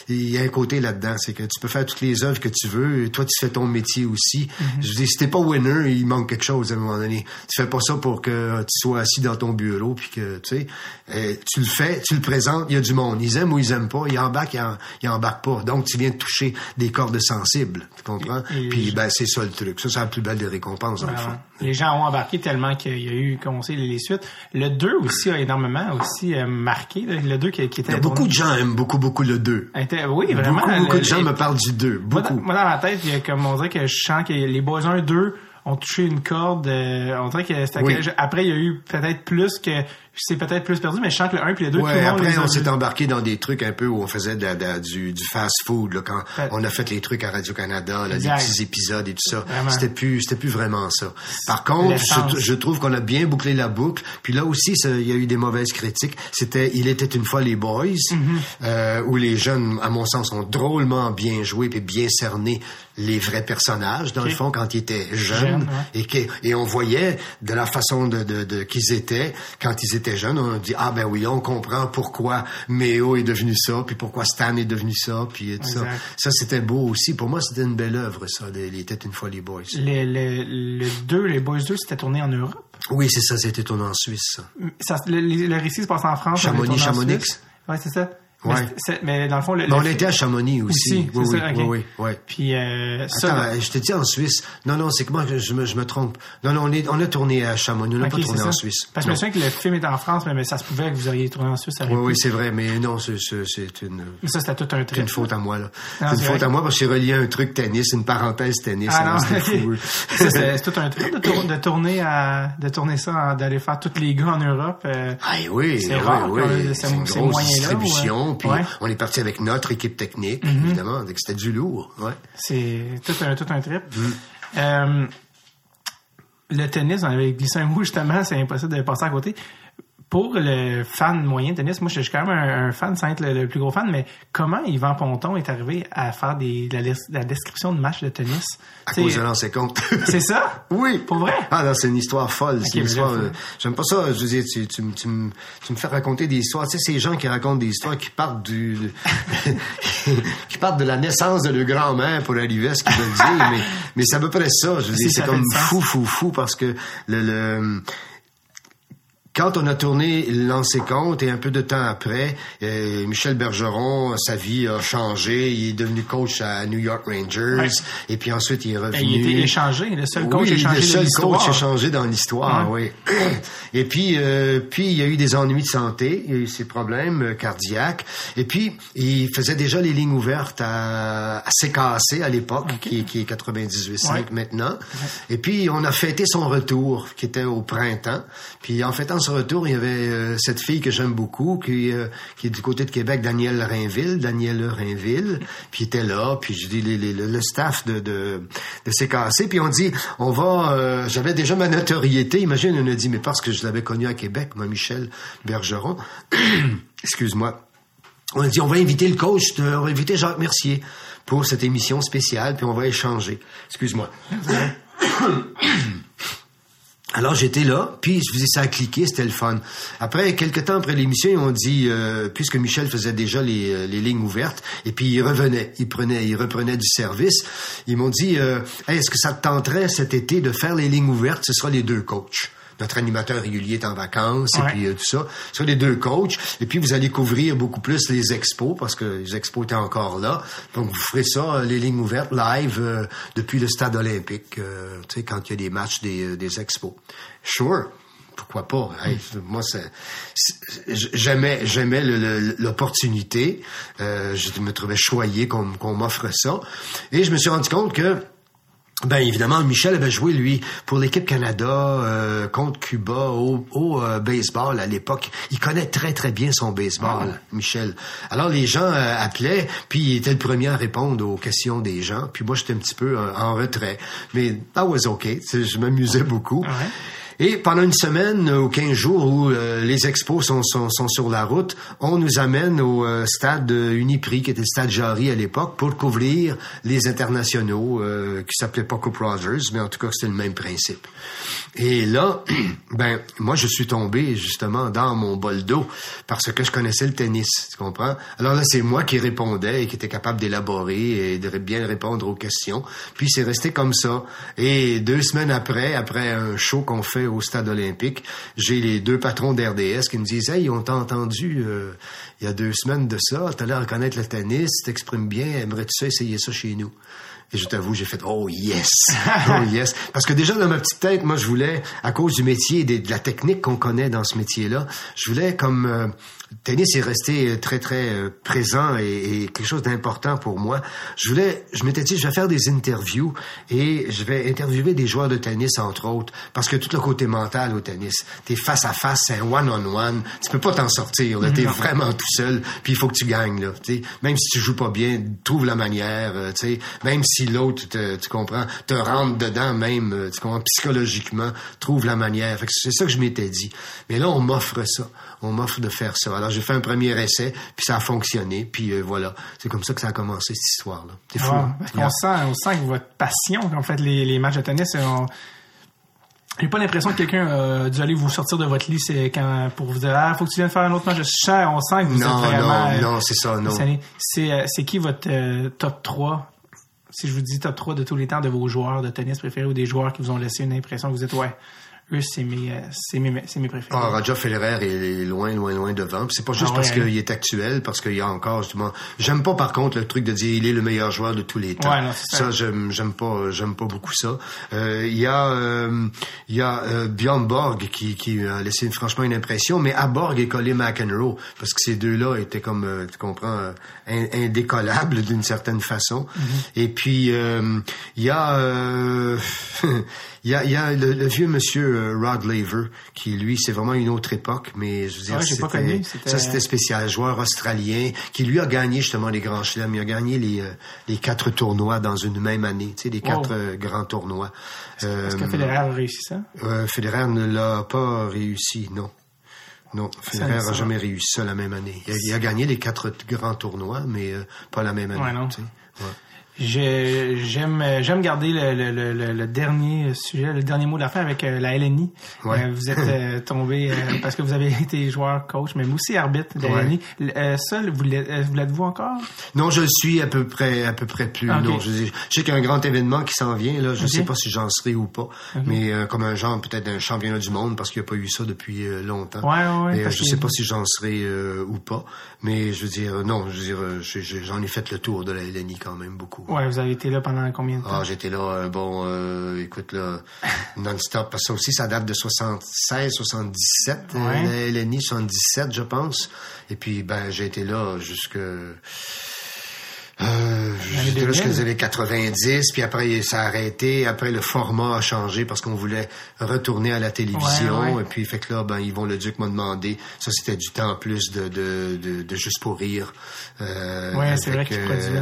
il y a un côté là-dedans, c'est que tu peux faire toutes les œuvres que tu veux, et toi tu fais ton métier aussi. Mhm. Je dis, si t'es pas winner, il manque quelque chose à un moment donné. Tu fais pas ça pour que tu sois assis dans ton bureau, puis que tu sais, euh, tu le fais, tu le présentes, il y a du monde, ils aiment ou ils aiment pas, ils embarquent, ils, en- ils embarquent pas. Donc tu viens de toucher des cordes sensibles, tu comprends? Et- et- Puis ben c'est ça le truc. Ça c'est la plus belle des récompenses le fond. Vraiment. Les gens ont embarqué tellement qu'il y a eu, comme on sait, les, suites. Le 2 aussi a énormément aussi euh, marqué. Le 2 qui, qui était... Il y a beaucoup de gens aiment beaucoup beaucoup le 2. était- oui, vraiment. Beaucoup beaucoup le- de gens les- me parlent du 2, Moi, dans, beaucoup. moi, dans ma tête, il y a comme on dirait que je sens que les boys 1 2 ont touché une corde. euh, on dirait que c'était Oui. après il y a eu peut-être plus que c'est peut-être plus perdu, mais je sens que le 1 puis le 2 tout Ouais, le monde après, les on s'est embarqué dans des trucs un peu où on faisait de de du, du fast-food, là, quand on a fait les trucs à Radio-Canada, là, les petits épisodes et tout ça. C'était plus, c'était plus vraiment ça. Par contre, je, je trouve qu'on a bien bouclé la boucle. Puis là aussi, il y a eu des mauvaises critiques. C'était Il était une fois les boys, Mm-hmm. euh, où les jeunes, à mon sens, ont drôlement bien joué puis bien cerné les vrais personnages, dans le fond, quand ils étaient jeunes. Ouais. Et, que- et on voyait de la façon de, de, de- qu'ils étaient quand ils étaient jeunes. On dit ah ben oui, on comprend pourquoi Méo est devenu ça, puis pourquoi Stan est devenu ça, puis tout ça. Ça c'était beau aussi. Pour moi, c'était une belle œuvre ça. Les, les Têtes une fois les boys. Le, le, le 2, les Boys 2, c'était tourné en Europe? Oui, c'est ça. C'était tourné en Suisse. Ça. Le, récit se passe en France. Chamonix, Chamonix. Ouais, c'est ça. Ouais. Mais, dans le fond, le, Mais le on fi- était à Chamonix aussi. aussi, oui, oui, ça, oui. Puis euh, ça, Attends, je te dis en Suisse. Non, non, c'est que moi, je me, je me trompe. Non, non, on, est, on a tourné à Chamonix. On n'a ok, pas tourné en Suisse. Parce que je me Non. souviens que le film était en France, mais, mais ça se pouvait que vous auriez tourné en Suisse. ça Oui, oui, c'est vrai, mais non, c'est une... Mais ça, c'était tout un trip. une faute à moi, là. C'est une faute à moi parce que j'ai relié un truc tennis, une parenthèse tennis. Ah non, c'est tout un trip de, tour- de tourner à, de tourner ça, d'aller faire tous les gars en Europe. euh, Ah oui, C'est oui, rare C'est ces- une grosse distribution. Ouais. Puis Ouais. Mhm. on est parti avec notre équipe technique, évidemment. Donc c'était du lourd. Ouais. C'est tout un, tout un trip. Mm. Euh, le tennis, on avait glissé un mot justement, c'est impossible de passer à côté. Pour le fan moyen de tennis, moi je suis quand même un, un fan sans être le, le plus gros fan, mais comment Yvan Ponton est arrivé à faire des, de la, de la description de matchs de tennis? À T'sais, cause de l'ancien compte. C'est ça? Oui. Pour vrai? Ah non, c'est une histoire folle. c'est une histoire. euh, J'aime pas ça. Je veux dire, tu, tu, me- tu, me- tu me fais raconter des histoires. Tu sais, ces gens qui racontent des histoires qui partent du, qui partent de la naissance de leur grand-mère pour arriver à ce qu'ils veulent dire. Mais, mais c'est à peu près ça. Je veux Si, dire, c'est comme fou, fou, fou parce que le, le quand on a tourné Lancé compte et un peu de temps après, euh, Michel Bergeron, sa vie a changé. Il est devenu coach à New York Rangers. Ouais. Et puis ensuite, il est revenu. Ben, il était échangé, le seul coach oui, échangé le seul coach échangé dans l'histoire, oui. Et puis, euh, puis il y a eu des ennuis de santé, il y a eu ses problèmes euh, cardiaques. Et puis, il faisait déjà les lignes ouvertes à, à CKC à l'époque, qui, qui est 98.5 Ouais. maintenant. Et puis, on a fêté son retour, qui était au printemps. Puis, en fêtant son retour, il y avait euh, cette fille que j'aime beaucoup, qui, euh, qui est du côté de Québec, Danielle Rainville, Danielle Rainville, puis était là, puis je dis les, les- le le staff de, de, de CKC, puis on dit, on va, euh, j'avais déjà ma notoriété, imagine, on a dit, mais parce que je l'avais connu à Québec, moi, Michel Bergeron, excuse-moi, on a dit, on va inviter le coach, de- on va inviter Jacques Mercier pour cette émission spéciale, puis on va échanger. Excuse-moi. Alors j'étais là, puis je faisais ça a cliqué, c'était le fun. Après, quelques temps après l'émission, ils m'ont dit, euh, puisque Michel faisait déjà les, euh, les lignes ouvertes, et puis il revenait, il prenait, il reprenait du service, ils m'ont dit, euh, est-ce que ça te tenterait cet été de faire les lignes ouvertes? Ce sera les deux coachs. Notre animateur régulier est en vacances, Ouais. et puis euh, tout ça. Ce sera les deux coachs, et puis vous allez couvrir beaucoup plus les expos, parce que les expos étaient encore là. Donc vous ferez ça, euh, les lignes ouvertes, live, euh, depuis le stade olympique, euh, tu sais, quand il y a des matchs des, euh, des expos. Sure. Pourquoi pas? Hey, moi, c'est, c'est- j'aimais, j'aimais l'opportunité. Euh, je me trouvais choyé qu'on, qu'on m'offre ça. Et je me suis rendu compte que ben évidemment, Michel avait joué lui pour l'équipe Canada euh, contre Cuba au, au euh, baseball à l'époque. Il connaît très très bien son baseball, Michel. Alors les gens euh, appelaient, puis il était le premier à répondre aux questions des gens. Puis moi j'étais un petit peu euh, en retrait, mais that was okay. Je m'amusais beaucoup. Ouais. Et pendant une semaine euh, ou 15 jours où euh, les expos sont, sont, sont sur la route, on nous amène au euh, stade euh, Uniprix, qui était le stade Jarry à l'époque, pour couvrir les internationaux, euh, qui s'appelaient pas Coupe Rogers, mais en tout cas, c'était le même principe. Et là, ben, moi, je suis tombé justement dans mon bol d'eau parce que je connaissais le tennis, tu comprends? Alors là, c'est moi qui répondais et qui était capable d'élaborer et de bien répondre aux questions. Puis c'est resté comme ça. Et deux semaines après, après un show qu'on fait au stade olympique, j'ai les deux patrons d'RDS qui me disent, hey, on t'a entendu euh, il y a deux semaines de ça, t'as l'air de connaître le tennis, t'exprimes bien, aimerais-tu ça essayer ça chez nous? Et je t'avoue, j'ai fait oh yes, oh yes, parce que déjà dans ma petite tête, moi je voulais, à cause du métier, et de la technique qu'on connaît dans ce métier-là, je voulais comme euh, tennis est resté très très euh, présent et, et quelque chose d'important pour moi. Je voulais, je m'étais dit, je vais faire des interviews et je vais interviewer des joueurs de tennis entre autres, parce que tout le côté mental au tennis, t'es face à face, c'est un one-on-one, tu peux pas t'en sortir, là, t'es vraiment tout seul, puis il faut que tu gagnes là, tu sais. même si tu joues pas bien, trouve la manière, euh, tu sais, même si l'autre, te- tu comprends, te rentre dedans même, euh, tu comprends, psychologiquement, trouve la manière. Fait que c'est ça que je m'étais dit. Mais là, on m'offre ça, on m'offre de faire ça. Alors j'ai fait un premier essai, puis ça a fonctionné, puis euh, voilà, c'est comme ça que ça a commencé cette histoire-là. C'est fou. Ouais, hein? qu'on sent, on sent que votre passion vous faites les, les matchs de tennis, on... j'ai pas l'impression que quelqu'un a dû aller vous sortir de votre lit c'est quand, pour vous dire ah faut que tu viennes faire un autre match. Je sens, on sent que vous Non, êtes vraiment. non, euh, non, c'est ça, non. C'est euh, c'est qui votre euh, top 3 Si je vous dis top 3 de tous les temps de vos joueurs de tennis préférés ou des joueurs qui vous ont laissé une impression que vous êtes ouais, eux c'est mes euh, c'est mes c'est mes préférés. Ah, Roger Federer est loin, loin, loin devant. C'est pas juste Ah parce ouais, hein? qu'il est actuel, parce qu'il y a encore justement. J'aime pas par contre le truc de dire il est le meilleur joueur de tous les temps. Ouais, non, c'est ça. j'aime, j'aime pas, j'aime pas beaucoup ça. Euh, Il y a, euh, il y a euh, Björn Borg qui, qui a laissé franchement une impression, mais à Borg et Colin McEnroe, parce que ces deux-là étaient comme, euh, tu comprends, euh, in- indécollables d'une certaine façon. Mm-hmm. Et puis euh, il y a, euh, il y a, y a le, le vieux monsieur euh, Rod Laver qui lui, c'est vraiment une autre époque, mais je veux dire, Ah ouais, pas connu, ça c'était spécial, joueur australien qui lui a gagné justement les grands chelems. Il a gagné les, euh, les quatre tournois dans une même année, tu sais, les quatre Wow. euh, grands tournois. Est-ce que Federer a réussi ça? Federer ne l'a pas réussi, non. Non, Federer n'a jamais réussi ça la même année. Il a, il a gagné les quatre grands tournois, mais euh, pas la même année. Ouais, non. Ouais. J'aime j'aime garder le, le, le, le- dernier sujet, le dernier mot de la fin avec euh, la LNI. Ouais. Euh, vous êtes euh, tombé euh, parce que vous avez été joueur, coach, mais aussi arbitre de la Ouais. LNI. Euh, ça, vous l'êtes- vous l'êtes-vous encore? Non, je le suis à peu près, à peu près plus. Ah. Non, je, je sais qu'il y a un grand événement qui s'en vient. Là, je Ok. sais pas si j'en serai ou pas, mais euh, comme un genre peut-être d'un championnat du monde parce qu'il n'y a pas eu ça depuis euh, longtemps. Ouais, ouais, euh, parce je que- sais pas si j'en serai euh, ou pas, mais je veux dire, non, je veux dire, euh, j'en ai fait le tour de la LNI quand même beaucoup. Ouais, vous avez été là pendant combien de temps? Ah, j'étais là, euh, bon, euh, écoute, là, non-stop, parce que ça aussi, ça date de 76, 77, euh, Ouais. la LNI 77, je pense. Et puis, ben, j'ai été là jusque... Euh, j'étais là 2000. jusqu'à les années 90, puis après ça a arrêté, après le format a changé parce qu'on voulait retourner à la télévision, Ouais, ouais. et puis fait que là, ben Yvon Le Duc m'a demandé, ça c'était du temps en plus de, de, de, de juste pour rire, euh, Ouais, c'est vrai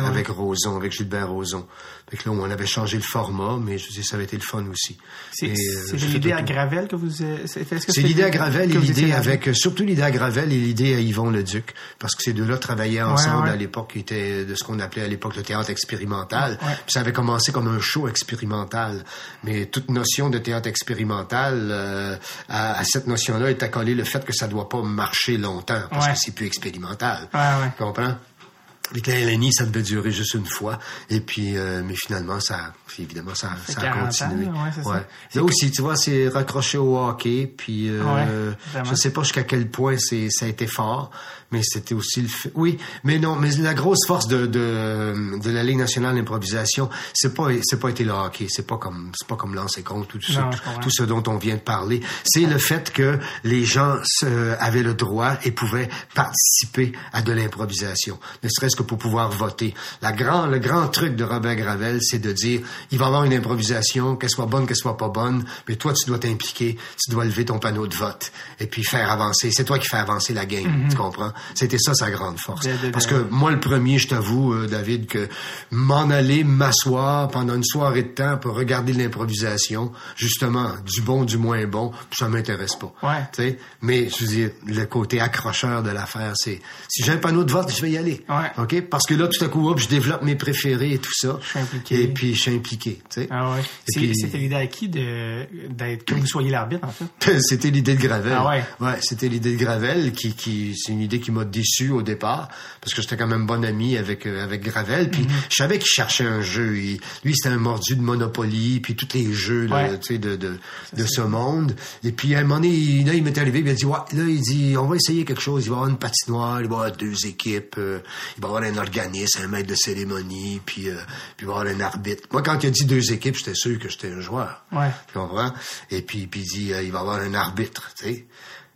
avec, Roson, avec Gilbert Roson. Fait que là, on avait changé le format, mais je ça avait été le fun aussi. C'est euh, l'idée à. Gravel que vous... C'est l'idée à Gravel et l'idée avec, surtout l'idée à Gravel et l'idée à Yvon Le Duc, parce que ces deux-là travaillaient ensemble ouais. à l'époque, qui était de ce qu'on appelait à l'époque le théâtre expérimental. Ouais. Puis ça avait commencé comme un show expérimental, mais toute notion de théâtre expérimental, euh, à, à cette notion-là est accolé le fait que ça doit pas marcher longtemps, parce que c'est plus expérimental. Ouais, ouais. Tu comprends? La LNI, ça devait durer juste une fois. Et puis, euh, mais finalement, ça, évidemment, ça, ça a 40 continué. ans, ouais, ça. Là aussi, tu vois, c'est raccroché au hockey. Puis, euh, Ouais, je sais pas jusqu'à quel point c'est, ça a été fort, mais c'était aussi le fait. Oui, mais non, mais la grosse force de, de, de la Ligue nationale d'improvisation, c'est pas, c'est pas été le hockey. C'est pas comme, c'est pas comme lancer compte tout, Non, comprends. tout ce dont on vient de parler. C'est le fait que les gens se- avaient le droit et pouvaient participer à de l'improvisation, ne serait-ce que pour pouvoir voter. La grand, le grand truc de Robert Gravel, c'est de dire, il va y avoir une improvisation, qu'elle soit bonne, qu'elle soit pas bonne, mais toi, tu dois t'impliquer, tu dois lever ton panneau de vote et puis faire avancer. C'est toi qui fais avancer la game, tu comprends? C'était ça sa grande force. Parce que moi, le premier, je t'avoue, euh, David, que m'en aller m'asseoir pendant une soirée de temps pour regarder l'improvisation, justement, du bon, du moins bon, ça m'intéresse pas. Ouais. Tu sais, mais je veux dire, le côté accrocheur de l'affaire, c'est si j'ai un panneau de vote, je vais y aller. Ouais. OK? Parce que là, tout à coup, hop, je développe mes préférés et tout ça. Je suis impliqué. Et puis, je suis impliqué. Tu sais. Ah ouais. C'était l'idée à qui de d'être que vous soyez l'arbitre en fait? C'était l'idée de Gravel. Ah ouais? Ouais, c'était l'idée de Gravel qui, qui c'est une idée qui m'a déçu au départ parce que j'étais quand même bon ami avec euh, avec Gravel. Puis Mhm. je savais qu'il cherchait un jeu. Il- lui, c'était un mordu de Monopoly, puis tous les jeux là, Ouais. de de, de ce monde. Et puis à un moment donné, là, il m'est arrivé, il m'a dit ouais, là, il dit on va essayer quelque chose. Il va y avoir une patinoire, il va y avoir deux équipes, euh, il va y avoir un organisme, un maître de cérémonie, puis euh, puis il va y avoir un arbitre. Moi, quand il a dit deux équipes, j'étais sûr que j'étais un joueur. Ouais. Tu comprends? Et puis, puis il dit, il va y avoir un arbitre, tu sais.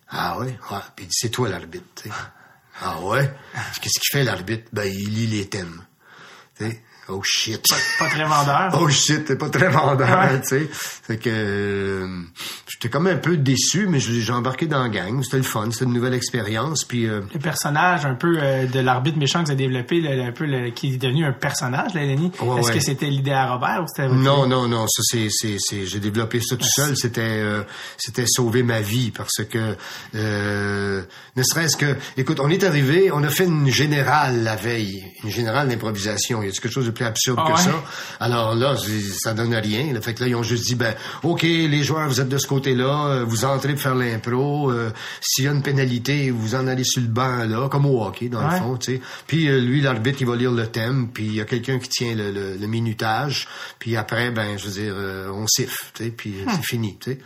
Ah ouais? Ouais. Puis il dit, c'est toi l'arbitre, tu sais. Ah ouais? Qu'est-ce qu'il fait l'arbitre? Ben, il lit les thèmes. Tu sais? Oh shit. Pas très vendeur. Oh shit, t'es pas très vendeur, Ouais. tu sais. Fait que euh, j'étais comme un peu déçu, mais j'ai embarqué dans la gang. C'était le fun, c'était une nouvelle expérience. Puis euh, Le personnage un peu euh, de l'arbitre méchant que vous avez développé, le- le- un peu le- qui est devenu un personnage, là, Lenny. Ouais, Est-ce ouais. que c'était l'idée à Robert ou c'était Non, non, non, ça c'est c'est c'est j'ai développé ça tout seul, c'était euh, c'était sauver ma vie parce que euh, ne serait-ce que écoute, on est arrivé, on a fait une générale la veille, une générale d'improvisation, il y a quelque chose de plus absurde Ah que ouais? ça. Alors là, ça donne rien, le fait que là ils ont juste dit ben OK, les joueurs vous êtes de ce côté-là, euh, vous entrez pour faire l'impro, euh, s'il y a une pénalité, vous en allez sur le banc là, comme au hockey dans Ouais. le fond, tu sais. Puis euh, lui l'arbitre, il va lire le thème, puis il y a quelqu'un qui tient le, le- le minutage, puis après ben je veux dire euh, on siffle, tu sais, puis Hmm. c'est fini, tu sais.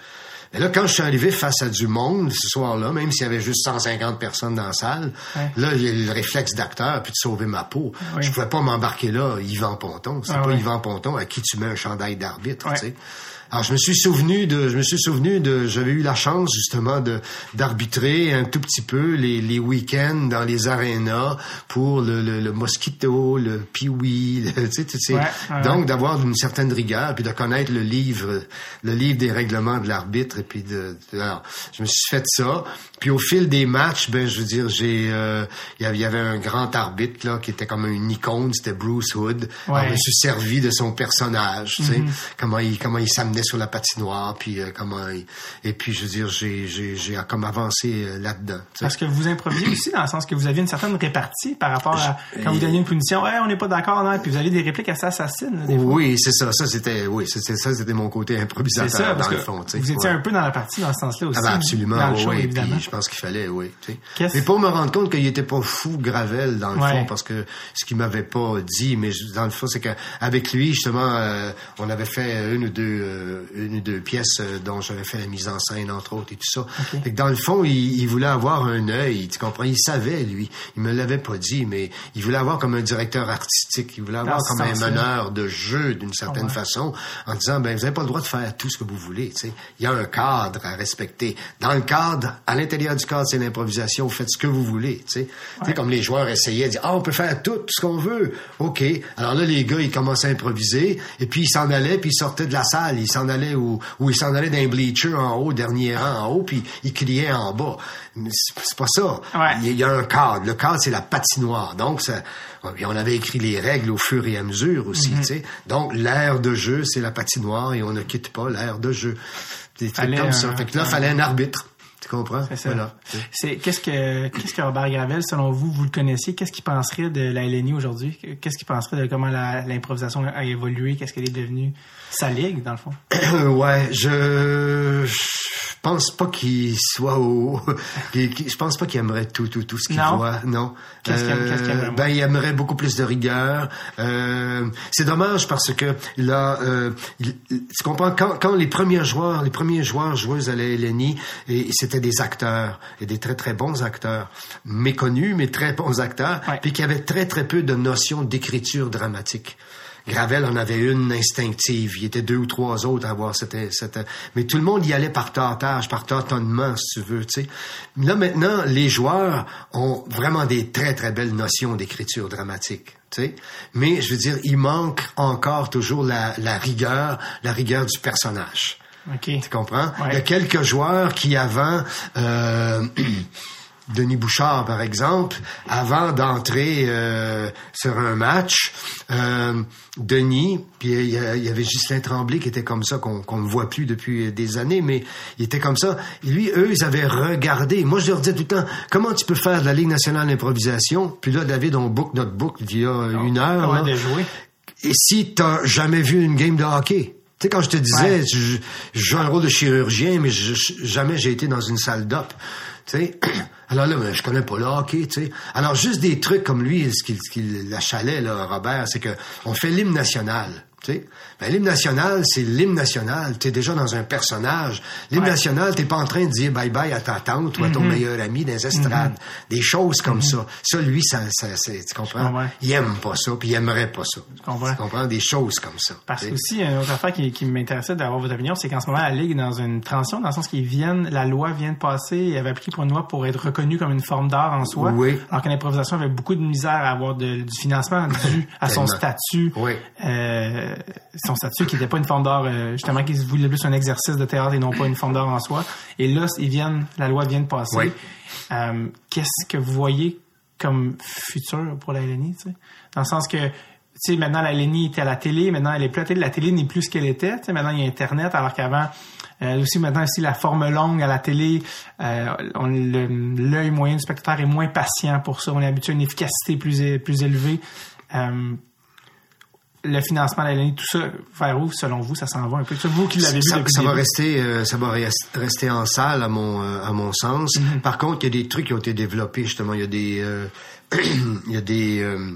Mais là, quand je suis arrivé face à du monde ce soir-là, même s'il y avait juste 150 personnes dans la salle, Ouais. là, il y a le réflexe d'acteur puis de sauver ma peau. Oui. Je pouvais pas m'embarquer là, Yvan Ponton. C'est Ah pas ouais. Yvan Ponton à qui tu mets un chandail d'arbitre, Ouais. tu sais. Alors je me suis souvenu de, je me suis souvenu de, j'avais eu la chance justement de d'arbitrer un tout petit peu les, les week-ends dans les arénas pour le, le, le mosquito, le piwi, tu sais, tu sais. Ouais, ouais, donc d'avoir une certaine rigueur puis de connaître le livre, le livre des règlements de l'arbitre et puis de, alors, je me suis fait ça. Puis au fil des matchs, ben je veux dire, j'ai, euh, il y avait- il y avait un grand arbitre là qui était comme une icône, c'était Bruce Hood. Alors, je me suis servi de son personnage, tu sais, comment il comment il s'amenait sur la patinoire, puis euh, comment... Et puis, je veux dire, j'ai, j'ai, j'ai comme avancé euh, là-dedans. Parce que vous improvisiez aussi dans le sens que vous aviez une certaine répartie par rapport à quand vous donniez une punition, ouais, on n'est pas d'accord, non, puis vous avez des répliques assez assassines. là, des fois. Oui, c'est ça. Ça, c'était, oui, c'était ça, c'était mon côté C'est improvisateur ça, parce dans que le fond. vous étiez Ouais. un peu dans la partie dans ce sens-là aussi. Ah ben absolument, Dans le oui, show, oui, évidemment. puis je pense qu'il fallait, oui. Mais pour me rendre compte qu'il était pas fou, Gravel, dans le Ouais. fond, parce que ce qu'il m'avait pas dit, mais dans le fond, c'est qu'avec lui, justement, euh, on avait fait une ou deux, euh, une ou deux pièces euh, dont j'avais fait la mise en scène, entre autres, et tout ça. Fait que dans le fond, il, il voulait avoir un œil, tu comprends? Il savait, lui. Il me l'avait pas dit, mais il voulait avoir comme un directeur artistique. Il voulait avoir Dans comme un meneur de jeu, d'une certaine Ouais. façon, en disant, ben, vous n'avez pas le droit de faire tout ce que vous voulez, tu sais. Il y a un cadre à respecter. Dans le cadre, à l'intérieur du cadre, c'est l'improvisation. Vous faites ce que vous voulez, tu sais. Tu sais, comme les joueurs essayaient de dire, ah, on peut faire tout ce qu'on veut. OK. Alors là, les gars, ils commençaient à improviser, et puis ils s'en allaient, puis ils sortaient de la salle. Ils s'en allaient où, où ils s'en allaient d'un bleacher en haut, dernier rang en haut, puis ils criaient en bas. C'est pas ça. Ouais. Il y a- il un cadre. Le cadre, c'est la patinoire. Donc, ça, on avait écrit les règles au fur et à mesure aussi, Mhm. Donc, l'aire de jeu, c'est la patinoire et on ne quitte pas l'aire de jeu. Des trucs Fallait comme ça. un- Fait que là, un- fallait un arbitre. Tu comprends? C'est ça. Voilà. C'est qu'est-ce que qu'est-ce que Robert Gravel, selon vous, vous le connaissiez, qu'est-ce qu'il penserait de la LNI aujourd'hui? Qu'est-ce qu'il penserait de comment la- l'improvisation a évolué? Qu'est-ce qu'elle est devenue? Sa ligue dans le fond ouais, je, je pense pas qu'il soit au, je pense pas qu'il aimerait tout, tout, tout ce qu'il Non? voit, non. Qu'est-ce qu'il aime- qu'est-ce qu'il aimerait, moi? ben, il aimerait beaucoup plus de rigueur. Euh, c'est dommage parce que là, euh, il- tu comprends quand, quand les premiers joueurs, les premiers joueurs joueuses à la LNI, et, et c'était des acteurs et des très très bons acteurs, méconnus mais très bons acteurs, Ouais. puis qui avaient très très peu de notions d'écriture dramatique. Gravel en avait une instinctive. Il y était deux ou trois autres à avoir cette, cette... Mais tout le monde y allait par tâtage, par tâtonnement, si tu veux, tu sais. Là, maintenant, les joueurs ont vraiment des très, très belles notions d'écriture dramatique, tu sais. Mais, je veux dire, il manque encore toujours la, la rigueur, la rigueur du personnage. Ok. Tu comprends? Ouais. Il y a quelques joueurs qui, avant, euh, Denis Bouchard, par exemple, avant d'entrer euh, sur un match, euh, Denis, puis il y, avait Ghislain Tremblay qui était comme ça, qu'on ne voit plus depuis des années, mais il était comme ça. Et lui, eux, ils avaient regardé. Moi, je leur disais tout le temps, comment tu peux faire de la Ligue nationale d'improvisation? Puis là, David, on book notre book il y a une heure. Et si t'as jamais vu une game de hockey? Tu sais, quand je te disais, Ouais. je, joue un rôle de chirurgien, mais je- jamais j'ai été dans une salle d'op. Tu sais? Alors là, ben, je connais pas le hockey, tu sais. Alors, juste des trucs comme lui, ce qui, ce qui l'achalait, là, Robert, c'est que on fait l'hymne national. Ben, l'hymne national, c'est l'hymne national. Tu es déjà dans un personnage. L'hymne Ouais. national, t'es pas en train de dire bye-bye à ta tante ou à ton meilleur ami les estrades. Des choses comme ça. Ça, lui, ça, ça, tu comprends? comprends. Il aime pas ça, puis il aimerait pas ça. comprends. Tu comprends? Des choses comme ça. Parce que aussi, une autre affaire qui, qui m'intéressait d'avoir votre opinion, c'est qu'en ce moment, la Ligue est dans une transition, dans le sens qu'ils viennent, la loi vient de passer, il avait appliqué pour une loi pour être reconnue comme une forme d'art en soi. Oui. Alors que l'improvisation avait beaucoup de misère à avoir de- du financement dû à son statut. Oui. Euh, son statut qui n'était pas une forme d'art, euh, justement, qui se voulait plus un exercice de théâtre et non pas une forme d'art en soi. Et là, ils viennent, la loi vient de passer. Oui. Euh, Qu'est-ce que vous voyez comme futur pour la LNI? Dans le sens que, tu sais, maintenant, la LNI était à la télé, maintenant, elle est plus à la télé. La télé n'est plus ce qu'elle était, tu sais, maintenant, il y a Internet, alors qu'avant, euh, aussi, maintenant, aussi, la forme longue à la télé, euh, l'œil moyen du spectateur est moins patient pour ça. On est habitué à une efficacité plus, plus élevée. Euh, le financement de la LNI, tout ça, vers où, selon vous, ça s'en va un peu? C'est vous qui l'avez vu ça, depuis ça va rester, euh, ça va res- rester en salle à mon euh, à mon sens. Mm-hmm. Par contre, il y a des trucs qui ont été développés justement. Il y a des euh, il y a des euh,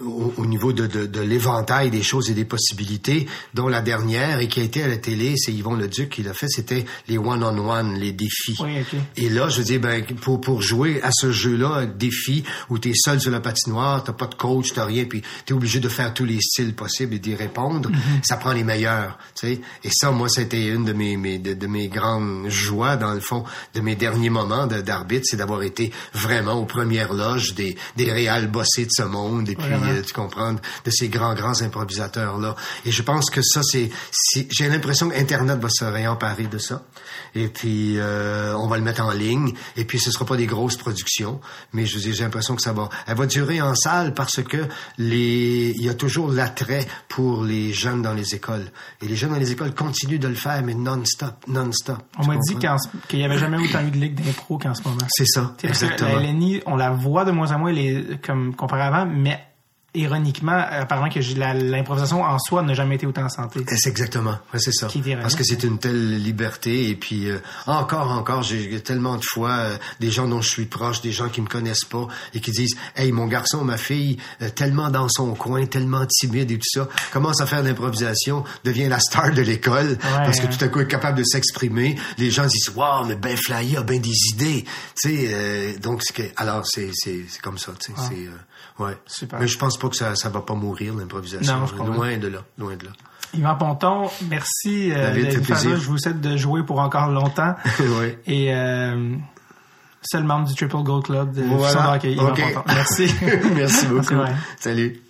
au, au niveau de, de, de l'éventail des choses et des possibilités, dont la dernière et qui a été à la télé, c'est Yvon Leduc qui l'a fait, c'était les one-on-one, les défis. Oui. Et là, je veux dire, ben, pour, pour jouer à ce jeu-là, défi, où t'es seul sur la patinoire, t'as pas de coach, t'as rien, puis t'es obligé de faire tous les styles possibles et d'y répondre, ça prend les meilleurs, tu sais. Et ça, moi, c'était une de mes, mes de, de mes grandes joies, dans le fond, de mes derniers moments d'arbitre, c'est d'avoir été vraiment aux premières loges des, des réals bossés de ce monde, et puis, Exactement. euh, tu comprends, de ces grands, grands improvisateurs-là. Et je pense que ça, c'est, j'ai l'impression qu'Internet va se réemparer de ça. Et puis, euh, on va le mettre en ligne. Et puis, ce sera pas des grosses productions, mais je j'ai l'impression que ça va, elle va durer en salle parce que les, il y a toujours l'attrait pour les jeunes dans les écoles. Et les jeunes dans les écoles continuent de le faire, mais non-stop, non-stop. On m'a dit qu'il n'y avait jamais autant eu de ligues d'impro qu'en ce moment. C'est ça, que exactement. La LNI, on la voit de moins en moins les, comme comparé avant, mais ironiquement, apparemment que l'improvisation en soi n'a jamais été autant en santé. Eh, C'est exactement, ouais, c'est ça. Qui dirait Parce que c'est une telle liberté et puis euh, encore, encore, j'ai tellement de fois euh, des gens dont je suis proche, des gens qui me connaissent pas et qui disent, hey, mon garçon, ma fille, euh, tellement dans son coin, tellement timide et tout ça, commence à faire de l'improvisation, devient la star de l'école parce que hein. tout à coup est capable de s'exprimer. Les gens disent, wow, mais ben Flyer a ben des idées, tu sais. euh, donc c'est que, alors c'est c'est c'est comme ça, tu sais. C'est euh, ouais. Super. Mais je pense pas que ça ça va pas mourir l'improvisation. Loin de là, loin de là. Yvan Ponton, merci euh, David, plaisir. Je vous souhaite de jouer pour encore longtemps. Et euh, seul membre du Triple Gold Club de Voilà. Hockey, Yvan. Ponton. Merci. Merci beaucoup. Salut.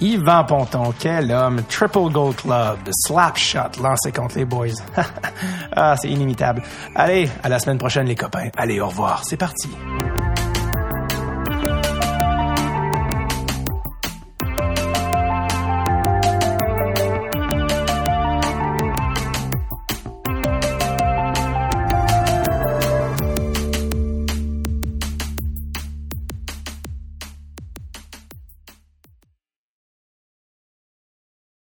Yvan Ponton, quel homme. Triple Gold Club, slap shot lancé contre les boys. ah, c'est inimitable. Allez, à la semaine prochaine les copains. Allez, au revoir. C'est parti.